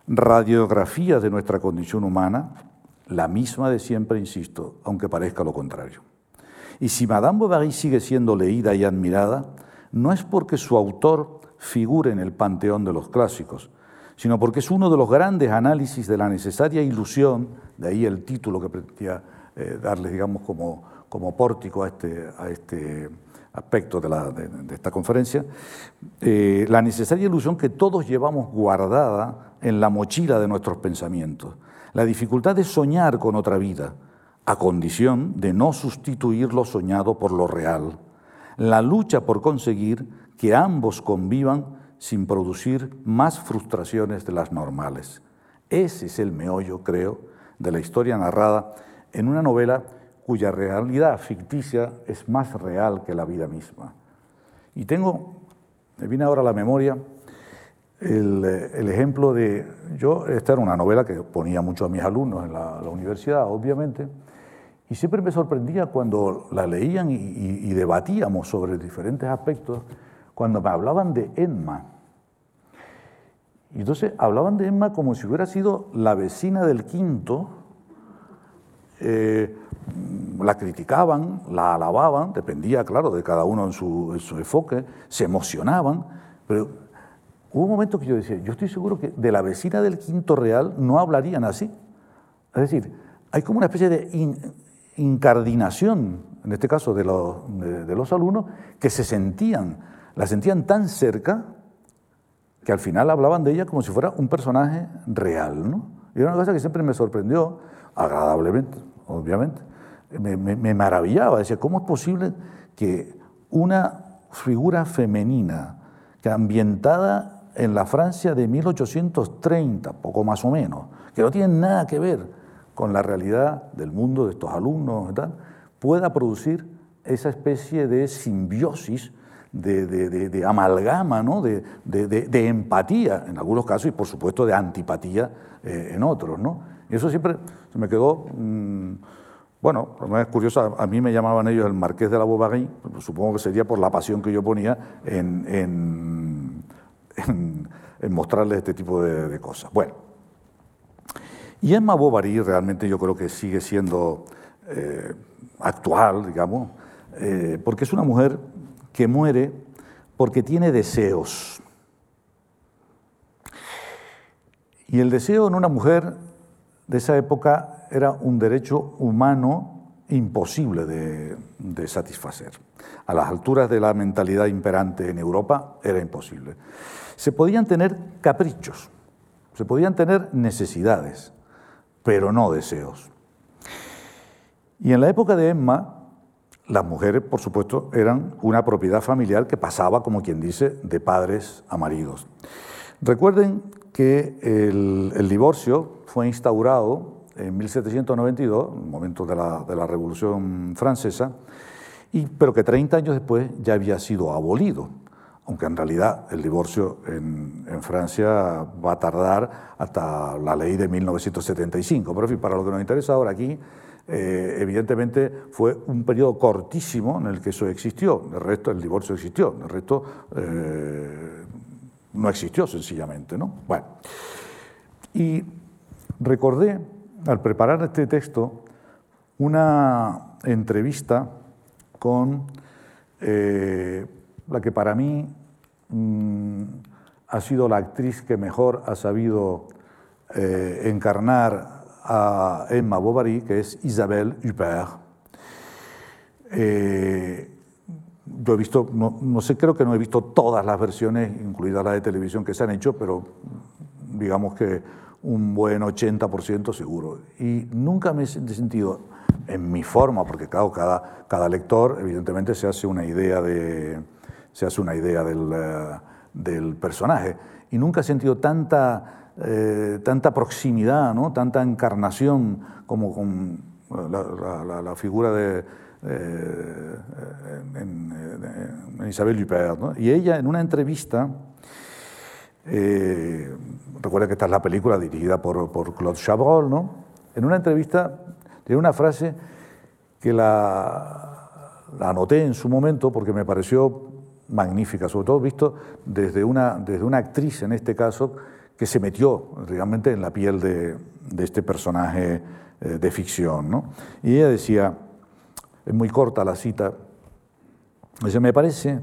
radiografía de nuestra condición humana, la misma de siempre, insisto, aunque parezca lo contrario. Y si Madame Bovary sigue siendo leída y admirada, no es porque su autor figure en el panteón de los clásicos, sino porque es uno de los grandes análisis de la necesaria ilusión, de ahí el título que pretendía eh, darles, digamos, como, como pórtico a este, a este aspecto de, esta conferencia, eh, la necesaria ilusión que todos llevamos guardada en la mochila de nuestros pensamientos, la dificultad de soñar con otra vida, a condición de no sustituir lo soñado por lo real, la lucha por conseguir que ambos convivan sin producir más frustraciones de las normales. Ese es el meollo, creo, de la historia narrada en una novela cuya realidad ficticia es más real que la vida misma. Y tengo, me viene ahora a la memoria el, ejemplo de, yo, esta era una novela que ponía mucho a mis alumnos en la, universidad, obviamente, y siempre me sorprendía cuando la leían y debatíamos sobre diferentes aspectos, cuando me hablaban de Emma. Y entonces hablaban de Emma como si hubiera sido la vecina del quinto, eh, la criticaban, la alababan, dependía, claro, de cada uno en su, enfoque, se emocionaban, pero hubo un momento que yo decía, yo estoy seguro que de la vecina del quinto real no hablarían así. Es decir, hay como una especie de incardinación, en este caso de los, de los alumnos, que se sentían, la sentían tan cerca que al final hablaban de ella como si fuera un personaje real. Y era una cosa que siempre me sorprendió, agradablemente, obviamente. Me, me, maravillaba, decía, ¿cómo es posible que una figura femenina, que ambientada en la Francia de 1830, poco más o menos, que no tiene nada que ver con la realidad del mundo de estos alumnos y tal, pueda producir esa especie de simbiosis de, amalgama, ¿no? de, empatía en algunos casos y por supuesto de antipatía eh, en otros. ¿no? Y eso siempre se me quedó, mm, bueno, es curioso, a mí me llamaban ellos el marqués de la Bobary, supongo que sería por la pasión que yo ponía en, en, en, mostrarles este tipo de, cosas. Bueno, y Emma Bovary realmente yo creo que sigue siendo eh, actual, digamos, eh, porque es una mujer que muere porque tiene deseos. Y el deseo en una mujer de esa época era un derecho humano imposible de, satisfacer. A las alturas de la mentalidad imperante en Europa era imposible. Se podían tener caprichos, se podían tener necesidades, pero no deseos. Y en la época de Emma, las mujeres, por supuesto, eran una propiedad familiar que pasaba, como quien dice, de padres a maridos. Recuerden que el, divorcio fue instaurado en 1792, en el momento de la, de la Revolución Francesa, y, pero que 30 años después ya había sido abolido, aunque en realidad el divorcio en, en, Francia va a tardar hasta la ley de 1975. Pero en fin, para lo que nos interesa ahora aquí, eh, evidentemente fue un periodo cortísimo en el que eso existió, el resto el divorcio existió, el resto eh, no existió sencillamente. ¿no? Bueno, y recordé al preparar este texto una entrevista con eh, la que para mí mm, ha sido la actriz que mejor ha sabido encarnar a Emma Bovary, que es Isabelle Huppert. Eh, yo he visto, no, sé, creo que no he visto todas las versiones, incluida la de televisión, que se han hecho, pero digamos que un buen 80% seguro. Y nunca me he sentido en mi forma, porque claro, cada, cada lector evidentemente se hace una idea, de, se hace una idea del, eh, del personaje, y nunca he sentido tanta eh, tanta proximidad, ¿no? tanta encarnación como con la, figura de, eh, Isabel Huppert. Y ella en una entrevista, eh, recuerda que esta es la película dirigida por, por Claude Chabrol, ¿no? en una entrevista tiene una frase que la, la anoté en su momento porque me pareció magnífica, sobre todo visto desde una, desde una actriz en este caso que se metió realmente en la piel de, este personaje eh, de ficción. ¿no? Y ella decía, es muy corta la cita, dice, me parece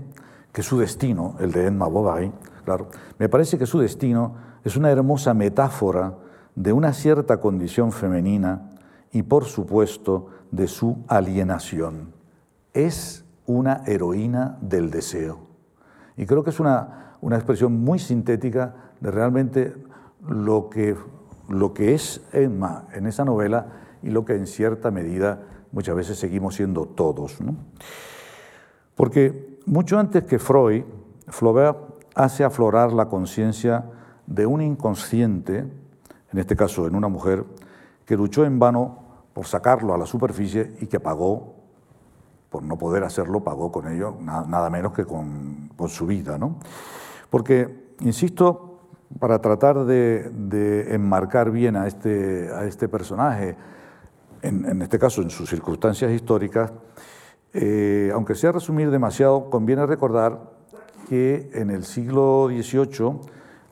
que su destino, el de Emma Bovary, claro, me parece que su destino es una hermosa metáfora de una cierta condición femenina y por supuesto de su alienación. Es una heroína del deseo. Y creo que es una, una expresión muy sintética de realmente lo que, lo que es Emma en esa novela y lo que en cierta medida muchas veces seguimos siendo todos. Porque mucho antes que Freud, Flaubert hace aflorar la conciencia de un inconsciente, en este caso en una mujer, que luchó en vano por sacarlo a la superficie y que pagó, por no poder hacerlo, pagó con ello nada menos que con, con su vida. ¿no? Porque, insisto, para tratar de, enmarcar bien a este, este personaje, en, este caso en sus circunstancias históricas, eh, aunque sea resumir demasiado, conviene recordar que en el siglo XVIII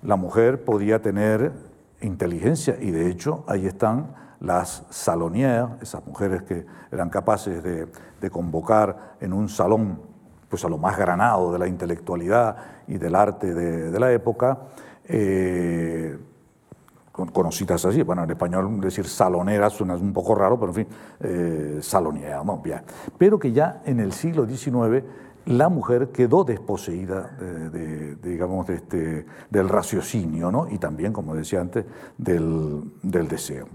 la mujer podía tener inteligencia y de hecho ahí están las salonières, esas mujeres que eran capaces de, convocar en un salón pues a lo más granado de la intelectualidad y del arte de la época, eh, así. Bueno, en español decir salonera suena un poco raro, pero en fin, eh, ¿no? Bien. Pero que ya en el siglo XIX la mujer quedó desposeída, de, digamos, de este, del raciocinio, ¿no? Y también, como decía antes, del, del deseo.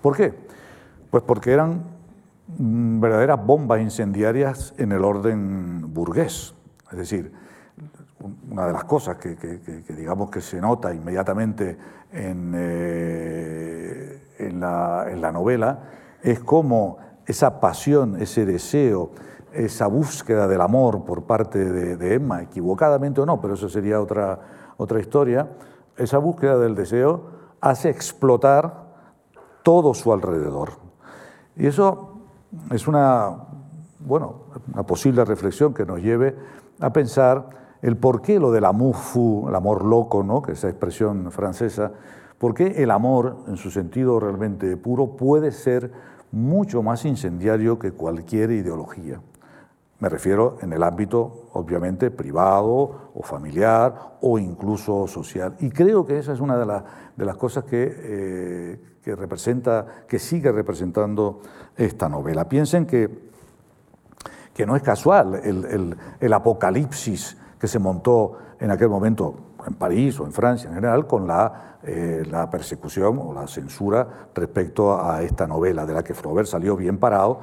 ¿Por qué? Pues porque eran mm, verdaderas bombas incendiarias en el orden burgués. Es decir, una de las cosas que, digamos que se nota inmediatamente en, eh, en, la, novela es cómo esa pasión, ese deseo, esa búsqueda del amor por parte de, Emma, equivocadamente o no, pero eso sería otra, otra historia, esa búsqueda del deseo hace explotar todo su alrededor. Y eso es una, bueno, una posible reflexión que nos lleve a pensar el por qué lo del amour fou, el amor loco, ¿no? que es esa expresión francesa, por qué el amor, en su sentido realmente puro, puede ser mucho más incendiario que cualquier ideología. Me refiero en el ámbito, obviamente, privado o familiar o incluso social. Y creo que esa es una de, las cosas que, eh, que, representa, que sigue representando esta novela. Piensen que, que no es casual el apocalipsis que se montó en aquel momento en París o en Francia en general con la, eh, la, persecución o la censura respecto a esta novela, de la que Flaubert salió bien parado,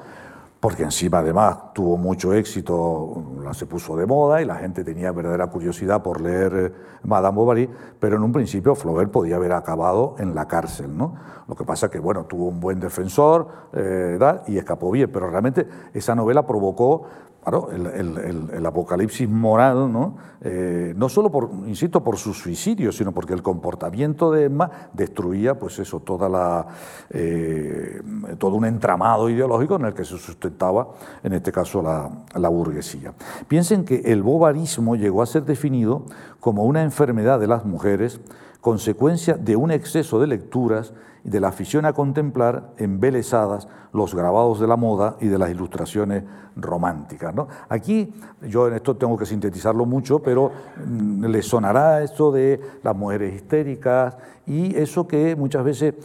porque encima además tuvo mucho éxito, se puso de moda y la gente tenía verdadera curiosidad por leer eh, Madame Bovary, pero en un principio Flaubert podía haber acabado en la cárcel. ¿no? Lo que pasa que bueno, tuvo un buen defensor eh, y escapó bien, pero realmente esa novela provocó Claro, el, apocalipsis moral, ¿no? Eh, no solo por, insisto, por su suicidio, sino porque el comportamiento de Emma destruía, pues eso, toda la, eh, todo un entramado ideológico en el que se sustentaba, en este caso, la, la burguesía. Piensen que el bovarismo llegó a ser definido como una enfermedad de las mujeres, consecuencia de un exceso de lecturas y de la afición a contemplar embelesadas los grabados de la moda y de las ilustraciones románticas. ¿no? Aquí yo en esto tengo que sintetizarlo mucho, pero mm, le sonará esto de las mujeres histéricas y eso que muchas veces,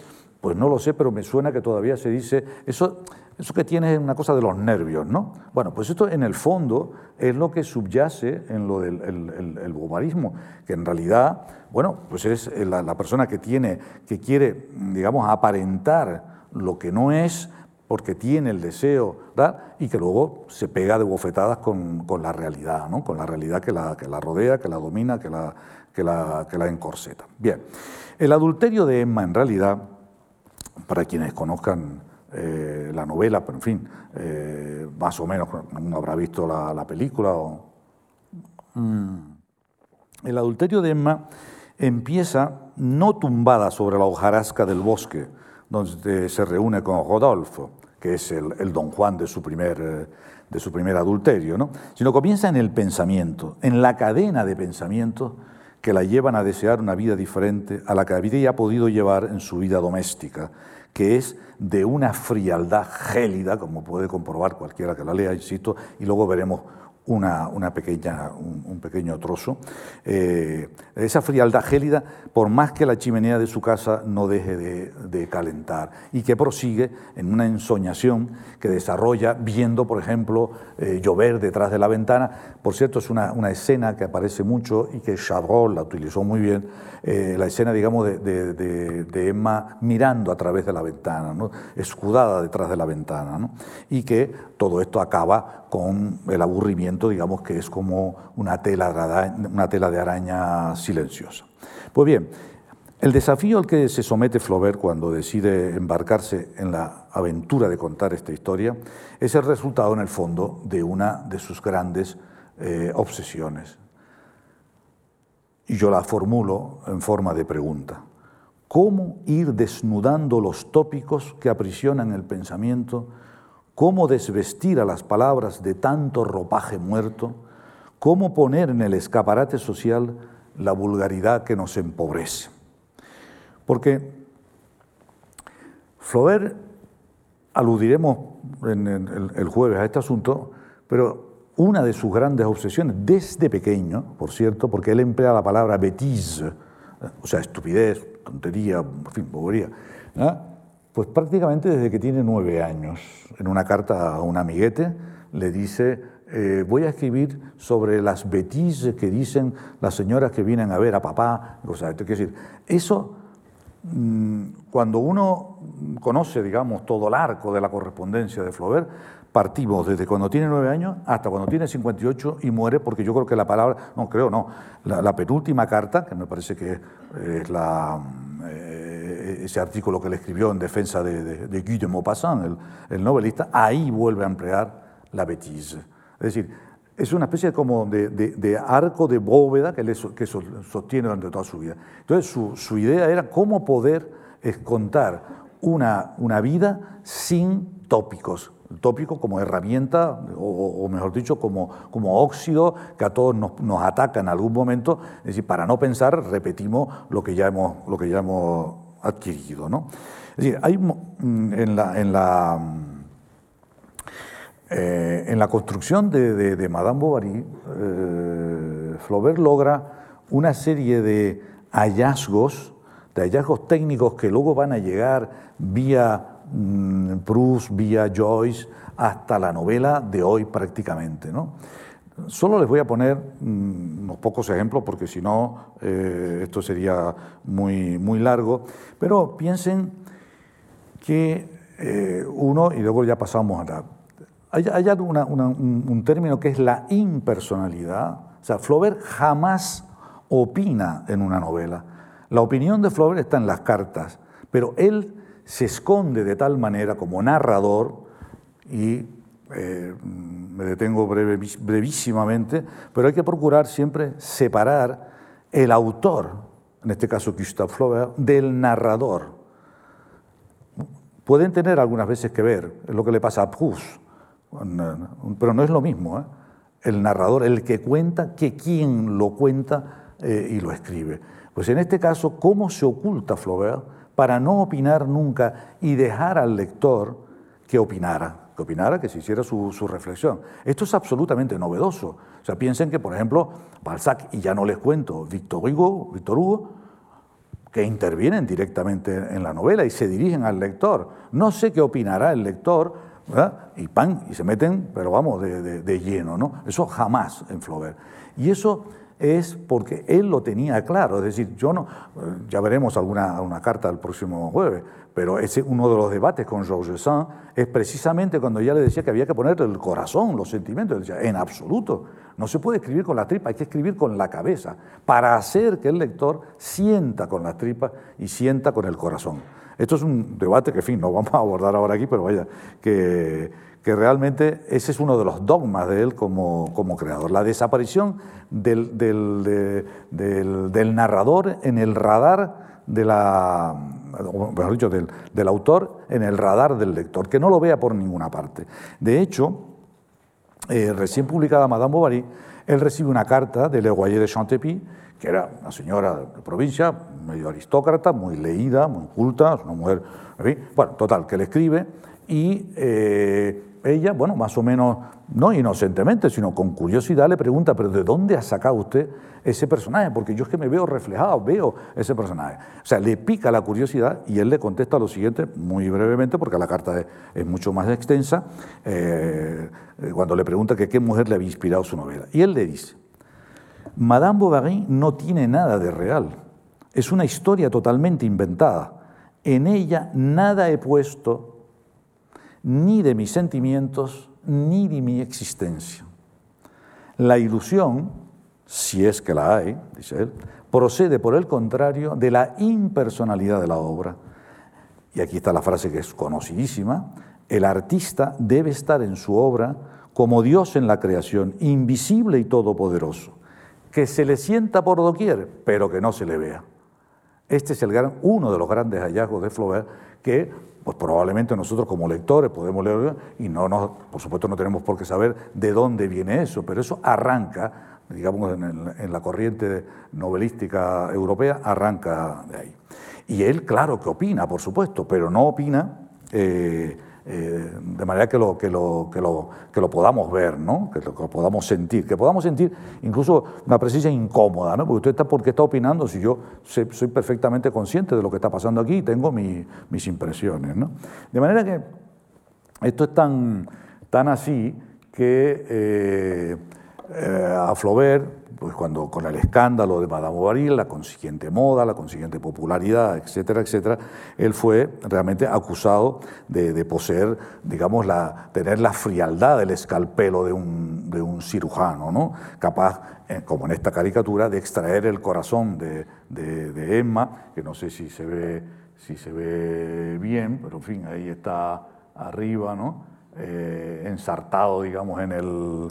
pues no lo sé, pero me suena que todavía se dice, eso eso que tiene es una cosa de los nervios, ¿no? Bueno, pues esto en el fondo es lo que subyace en lo del el, bobarismo, que en realidad, bueno, pues es la, persona que tiene, que quiere, digamos, aparentar lo que no es porque tiene el deseo, ¿verdad? y que luego se pega de bofetadas con, con la realidad, ¿no? con la realidad que la, que la rodea, que la domina, que la, que, la, que la encorseta. Bien, el adulterio de Emma en realidad, para quienes conozcan eh, la novela, pero en fin, eh, más o menos uno habrá visto la, película. Mm. El adulterio de Emma empieza no tumbada sobre la hojarasca del bosque, donde se reúne con Rodolfo, que es el, don Juan de su primer, eh, de su primer adulterio, ¿no? sino comienza en el pensamiento, en la cadena de pensamientos que la llevan a desear una vida diferente a la que había podido llevar en su vida doméstica, que es de una frialdad gélida, como puede comprobar cualquiera que la lea, insisto, y luego veremos una, una pequeña, un, pequeño trozo. Eh, esa frialdad gélida, por más que la chimenea de su casa no deje de, calentar y que prosigue en una ensoñación que desarrolla viendo, por ejemplo, eh, llover detrás de la ventana. Por cierto, es una, una, escena que aparece mucho y que Chabrol la utilizó muy bien, eh, la escena, digamos, de, de, de, Emma mirando a través de la ventana, ¿no? escudada detrás de la ventana, ¿no? y que todo esto acaba con el aburrimiento, digamos que es como una tela, una tela de araña silenciosa. Pues bien, el desafío al que se somete Flaubert cuando decide embarcarse en la aventura de contar esta historia es el resultado, en el fondo, de una de sus grandes eh, obsesiones. Y yo la formulo en forma de pregunta. ¿Cómo ir desnudando los tópicos que aprisionan el pensamiento cómo desvestir a las palabras de tanto ropaje muerto, cómo poner en el escaparate social la vulgaridad que nos empobrece. Porque Flaubert, aludiremos en el, jueves a este asunto, pero una de sus grandes obsesiones, desde pequeño, por cierto, porque él emplea la palabra bêtise, o sea, estupidez, tontería, en fin, bobería, pues prácticamente desde que tiene nueve años. En una carta a un amiguete le dice, eh, voy a escribir sobre las bêtises que dicen las señoras que vienen a ver a papá. O sea, decir, eso, mm, cuando uno conoce, digamos, todo el arco de la correspondencia de Flaubert, partimos desde cuando tiene nueve años hasta cuando tiene 58 y muere, porque yo creo que la palabra, no creo, no, la, penúltima carta, que me parece que es la... Eh, ese artículo que le escribió en defensa de, Guy de Maupassant, el, novelista, ahí vuelve a emplear la bêtise. Es decir, es una especie como de, arco de bóveda que, le, que sostiene durante toda su vida. Entonces, su, idea era cómo poder contar una, una vida sin tópicos, el tópico como herramienta, o, mejor dicho, como, como óxido que a todos nos, nos, ataca en algún momento. Es decir, para no pensar, repetimos lo que ya hemos, lo que ya hemos adquirido. ¿no? Es decir, hay mm, en la, en la, eh, en la construcción de, de, Madame Bovary, eh, Flaubert logra una serie de hallazgos, de hallazgos técnicos que luego van a llegar vía Mm, Proust, vía Joyce, hasta la novela de hoy prácticamente. ¿no? Solo les voy a poner mm, unos pocos ejemplos porque si no eh, esto sería muy, muy largo, pero piensen que eh, uno, y luego ya pasamos a la... Hay, un, un término que es la impersonalidad. O sea, Flaubert jamás opina en una novela. La opinión de Flaubert está en las cartas, pero él se esconde de tal manera como narrador, y eh, me detengo brevísimamente, pero hay que procurar siempre separar el autor, en este caso Gustave Flaubert, del narrador. Pueden tener algunas veces que ver, es lo que le pasa a Proust, pero no es lo mismo. ¿eh? El narrador, el que cuenta, que quien lo cuenta eh, y lo escribe. Pues en este caso, ¿cómo se oculta Flaubert? para no opinar nunca y dejar al lector que opinara, que opinara, que se hiciera su, reflexión. Esto es absolutamente novedoso. O sea, piensen que, por ejemplo, Balzac, y ya no les cuento, Victor Hugo, Victor Hugo que intervienen directamente en la novela y se dirigen al lector. No sé qué opinará el lector, y pan, y se meten, pero vamos, de, de lleno, ¿no? Eso jamás en Flaubert. Y eso es porque él lo tenía claro. Es decir, yo no, ya veremos alguna una carta el próximo jueves, pero ese, uno de los debates con Georges Sand es precisamente cuando ya le decía que había que poner el corazón, los sentimientos. En absoluto, no se puede escribir con la tripa, hay que escribir con la cabeza, para hacer que el lector sienta con la tripa y sienta con el corazón. Esto es un debate que, en fin, no vamos a abordar ahora aquí, pero vaya, que que realmente ese es uno de los dogmas de él como, como creador, la desaparición del, del, narrador en el radar de la, mejor dicho, del, del, autor en el radar del lector, que no lo vea por ninguna parte. De hecho, eh, recién publicada Madame Bovary, él recibe una carta de Le Guayer de Chantepie, que era una señora de provincia, medio aristócrata, muy leída, muy culta, una mujer, bueno, total, que le escribe y eh, ella, bueno, más o menos, no inocentemente, sino con curiosidad, le pregunta, pero ¿de dónde ha sacado usted ese personaje? Porque yo es que me veo reflejado, veo ese personaje. O sea, le pica la curiosidad y él le contesta lo siguiente, muy brevemente, porque la carta es, mucho más extensa, eh, cuando le pregunta que qué mujer le había inspirado su novela. Y él le dice, Madame Bovary no tiene nada de real, es una historia totalmente inventada. En ella nada he puesto ni de mis sentimientos, ni de mi existencia. La ilusión, si es que la hay, dice él, procede por el contrario de la impersonalidad de la obra. Y aquí está la frase que es conocidísima, el artista debe estar en su obra como Dios en la creación, invisible y todopoderoso, que se le sienta por doquier, pero que no se le vea. Este es el gran, uno de los grandes hallazgos de Flaubert que pues probablemente nosotros como lectores podemos leer y no, no, por supuesto no tenemos por qué saber de dónde viene eso, pero eso arranca, digamos, en, la corriente novelística europea, arranca de ahí. Y él, claro que opina, por supuesto, pero no opina eh, eh, de manera que lo, que, lo, que, lo, que lo podamos ver, ¿no? que, lo, podamos sentir, que podamos sentir incluso una presencia incómoda, ¿no? porque usted está, ¿por qué está opinando si yo soy perfectamente consciente de lo que está pasando aquí y tengo mis impresiones? ¿no? De manera que esto es tan, tan así que eh, eh, a Flaubert pues cuando con el escándalo de Madame Bovary, la consiguiente moda, la consiguiente popularidad, etcétera, etcétera, él fue realmente acusado de, poseer, digamos, la, tener la frialdad del escalpelo de un, de un cirujano, ¿no? capaz, eh, como en esta caricatura, de extraer el corazón de, de, Emma, que no sé si se, ve, si se ve bien, pero en fin, ahí está arriba, ¿no? Eh, ensartado, digamos, en el,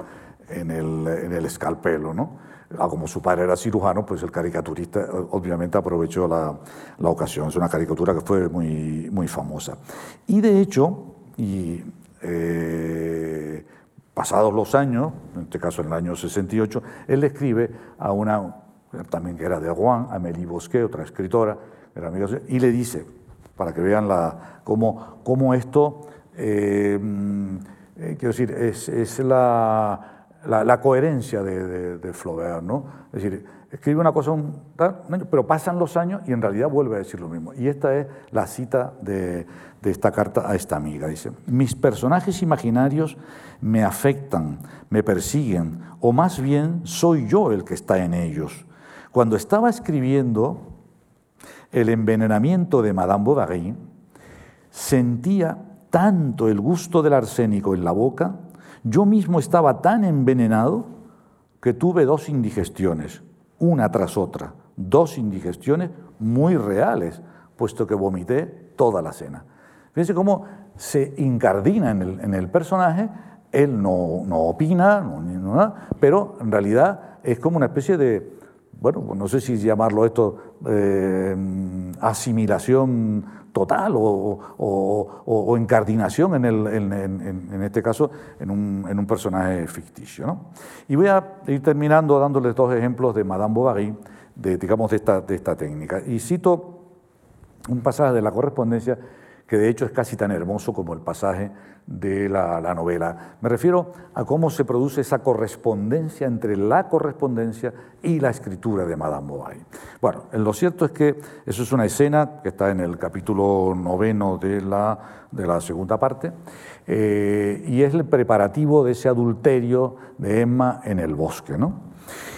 en el, en el escalpelo, ¿no? ah, como su padre era cirujano, pues el caricaturista obviamente aprovechó la, la ocasión. Es una caricatura que fue muy, muy famosa. Y de hecho, y, eh, pasados los años, en este caso en el año 68, él escribe a una, también que era de Rouen, Amélie Bosquet, otra escritora, era amiga, y le dice, para que vean la, cómo, cómo esto, eh, eh, quiero decir, es, es la, la, coherencia de, Flaubert, ¿no? Es decir, escribe una cosa, un, pero pasan los años y en realidad vuelve a decir lo mismo. Y esta es la cita de, de esta carta a esta amiga. Dice, mis personajes imaginarios me afectan, me persiguen, o más bien soy yo el que está en ellos. Cuando estaba escribiendo el envenenamiento de Madame Bovary, sentía tanto el gusto del arsénico en la boca, yo mismo estaba tan envenenado que tuve dos indigestiones, una tras otra, dos indigestiones muy reales, puesto que vomité toda la cena. Fíjense cómo se incardina en el, personaje, él no, opina, pero en realidad es como una especie de, bueno, no sé si llamarlo esto eh, asimilación total o, encardinación en, este caso en un, personaje ficticio. Y voy a ir terminando dándoles dos ejemplos de Madame Bovary, de, digamos, esta, de esta técnica. Y cito un pasaje de la correspondencia que de hecho es casi tan hermoso como el pasaje de la, novela. Me refiero a cómo se produce esa correspondencia entre la correspondencia y la escritura de Madame Bovary. Bueno, lo cierto es que eso es una escena que está en el capítulo noveno de la, de la segunda parte, eh, y es el preparativo de ese adulterio de Emma en el bosque. ¿no?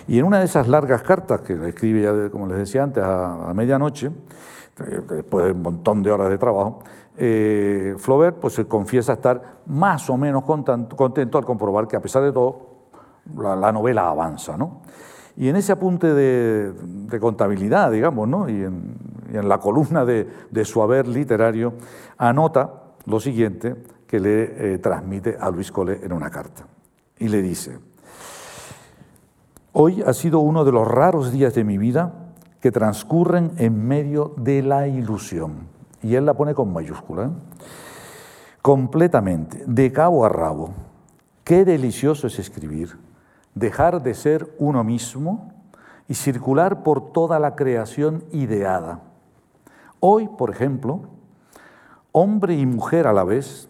Y en una de esas largas cartas que escribe, ya, como les decía antes, a, medianoche, después de un montón de horas de trabajo, eh, Flaubert pues, confiesa estar más o menos contento al comprobar que a pesar de todo la, novela avanza. ¿no? Y en ese apunte de, contabilidad, digamos, ¿no? y, en, la columna de, su haber literario, anota lo siguiente que le eh, transmite a Luis Cole en una carta. Y le dice, hoy ha sido uno de los raros días de mi vida que transcurren en medio de la ilusión y él la pone con mayúscula, ¿eh? completamente, de cabo a rabo. Qué delicioso es escribir, dejar de ser uno mismo y circular por toda la creación ideada. Hoy, por ejemplo, hombre y mujer a la vez,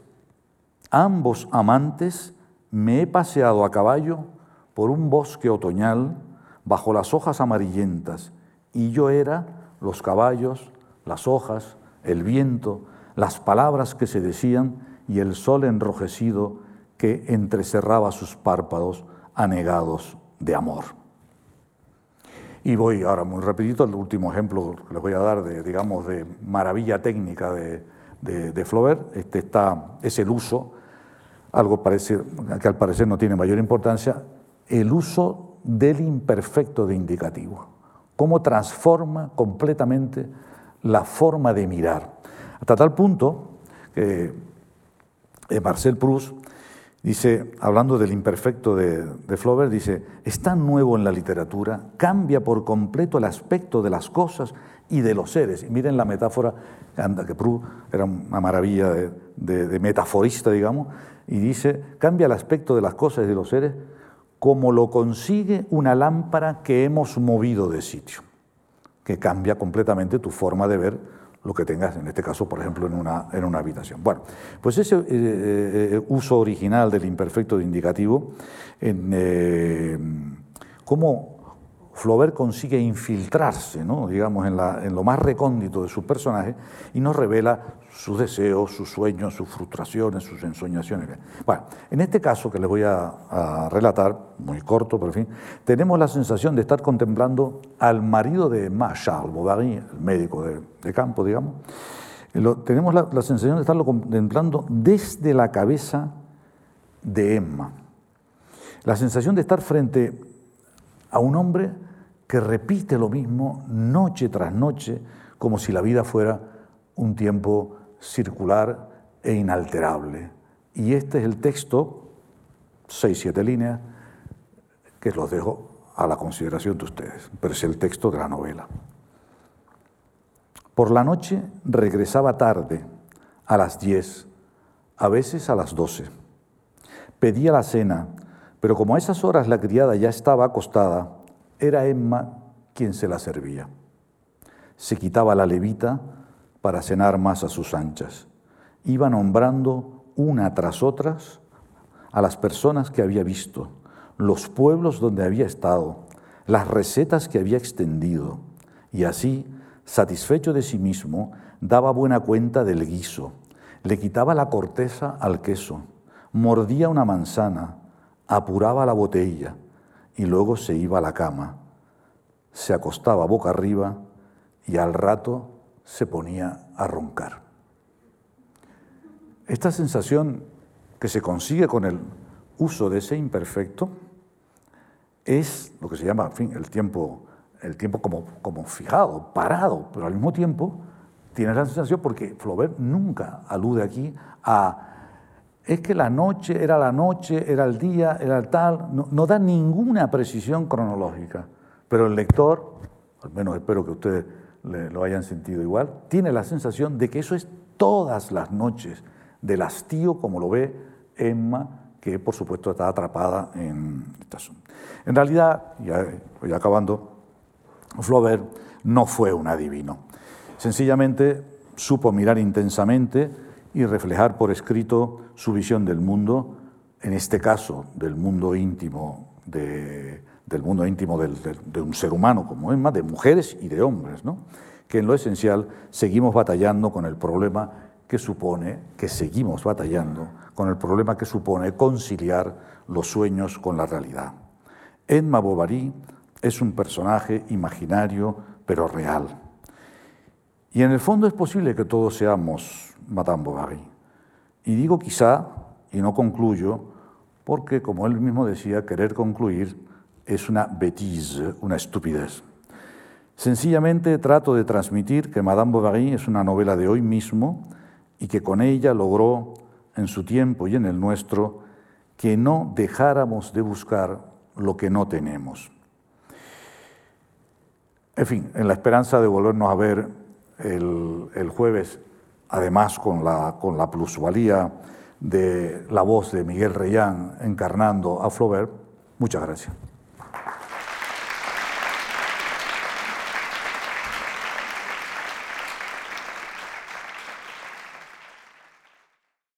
ambos amantes, me he paseado a caballo por un bosque otoñal bajo las hojas amarillentas y yo era los caballos, las hojas, el viento, las palabras que se decían y el sol enrojecido que entrecerraba sus párpados anegados de amor. Y voy ahora muy rapidito al último ejemplo que les voy a dar de, digamos, de maravilla técnica de, de, Flaubert. Este está, es el uso, algo parece, que al parecer no tiene mayor importancia, el uso del imperfecto de indicativo. Cómo transforma completamente la forma de mirar. Hasta tal punto que eh, Marcel Proust dice, hablando del imperfecto de, Flaubert, dice, es tan nuevo en la literatura, cambia por completo el aspecto de las cosas y de los seres. Y miren la metáfora, que Proust era una maravilla de, de metaforista, digamos, y dice, cambia el aspecto de las cosas y de los seres como lo consigue una lámpara que hemos movido de sitio que cambia completamente tu forma de ver lo que tengas, en este caso, por ejemplo, en una, en una habitación. Bueno, pues ese eh, eh, uso original del imperfecto de indicativo, en, eh, cómo Flaubert consigue infiltrarse, ¿no? digamos, en, la, en, lo más recóndito de su personaje y nos revela sus deseos, sus sueños, sus frustraciones, sus ensoñaciones. Bueno, en este caso que les voy a, relatar, muy corto, pero en fin, tenemos la sensación de estar contemplando al marido de Emma, Charles Bovary, el médico de, campo, digamos. tenemos la, la sensación de estarlo contemplando desde la cabeza de Emma. La sensación de estar frente a un hombre que repite lo mismo noche tras noche, como si la vida fuera un tiempo circular e inalterable. Y este es el texto, seis, siete líneas, que los dejo a la consideración de ustedes, pero es el texto de la novela. Por la noche regresaba tarde, a las 10, a veces a las 12. Pedía la cena, pero como a esas horas la criada ya estaba acostada, era Emma quien se la servía. Se quitaba la levita para cenar más a sus anchas. Iba nombrando una tras otras a las personas que había visto, los pueblos donde había estado, las recetas que había extendido, y así, satisfecho de sí mismo, daba buena cuenta del guiso, le quitaba la corteza al queso, mordía una manzana, apuraba la botella y luego se iba a la cama, se acostaba boca arriba y al rato se ponía a roncar. Esta sensación que se consigue con el uso de ese imperfecto es lo que se llama, el tiempo, el tiempo como, como fijado, parado, pero al mismo tiempo tiene la sensación porque Flaubert nunca alude aquí a es que la noche era la noche, era el día, era el tal, no, no, da ninguna precisión cronológica, pero el lector, al menos espero que ustedes lo hayan sentido igual, tiene la sensación de que eso es todas las noches del hastío como lo ve Emma, que por supuesto está atrapada en este. En realidad, ya, ya acabando, Flaubert no fue un adivino. Sencillamente supo mirar intensamente y reflejar por escrito su visión del mundo, en este caso del mundo íntimo, de, del mundo íntimo de, un ser humano como Emma, de mujeres y de hombres, que en lo esencial seguimos batallando con el problema que supone, que seguimos batallando con el problema que supone conciliar los sueños con la realidad. Emma Bovary es un personaje imaginario pero real. Y en el fondo es posible que todos seamos Madame Bovary. Y digo quizá, y no concluyo, porque como él mismo decía, querer concluir es una bêtise, una estupidez. Sencillamente trato de transmitir que Madame Bovary es una novela de hoy mismo y que con ella logró en su tiempo y en el nuestro que no dejáramos de buscar lo que no tenemos. En fin, en la esperanza de volvernos a ver el, el jueves, además con la, con la plusvalía de la voz de Miguel Reyán encarnando a Flaubert, muchas gracias.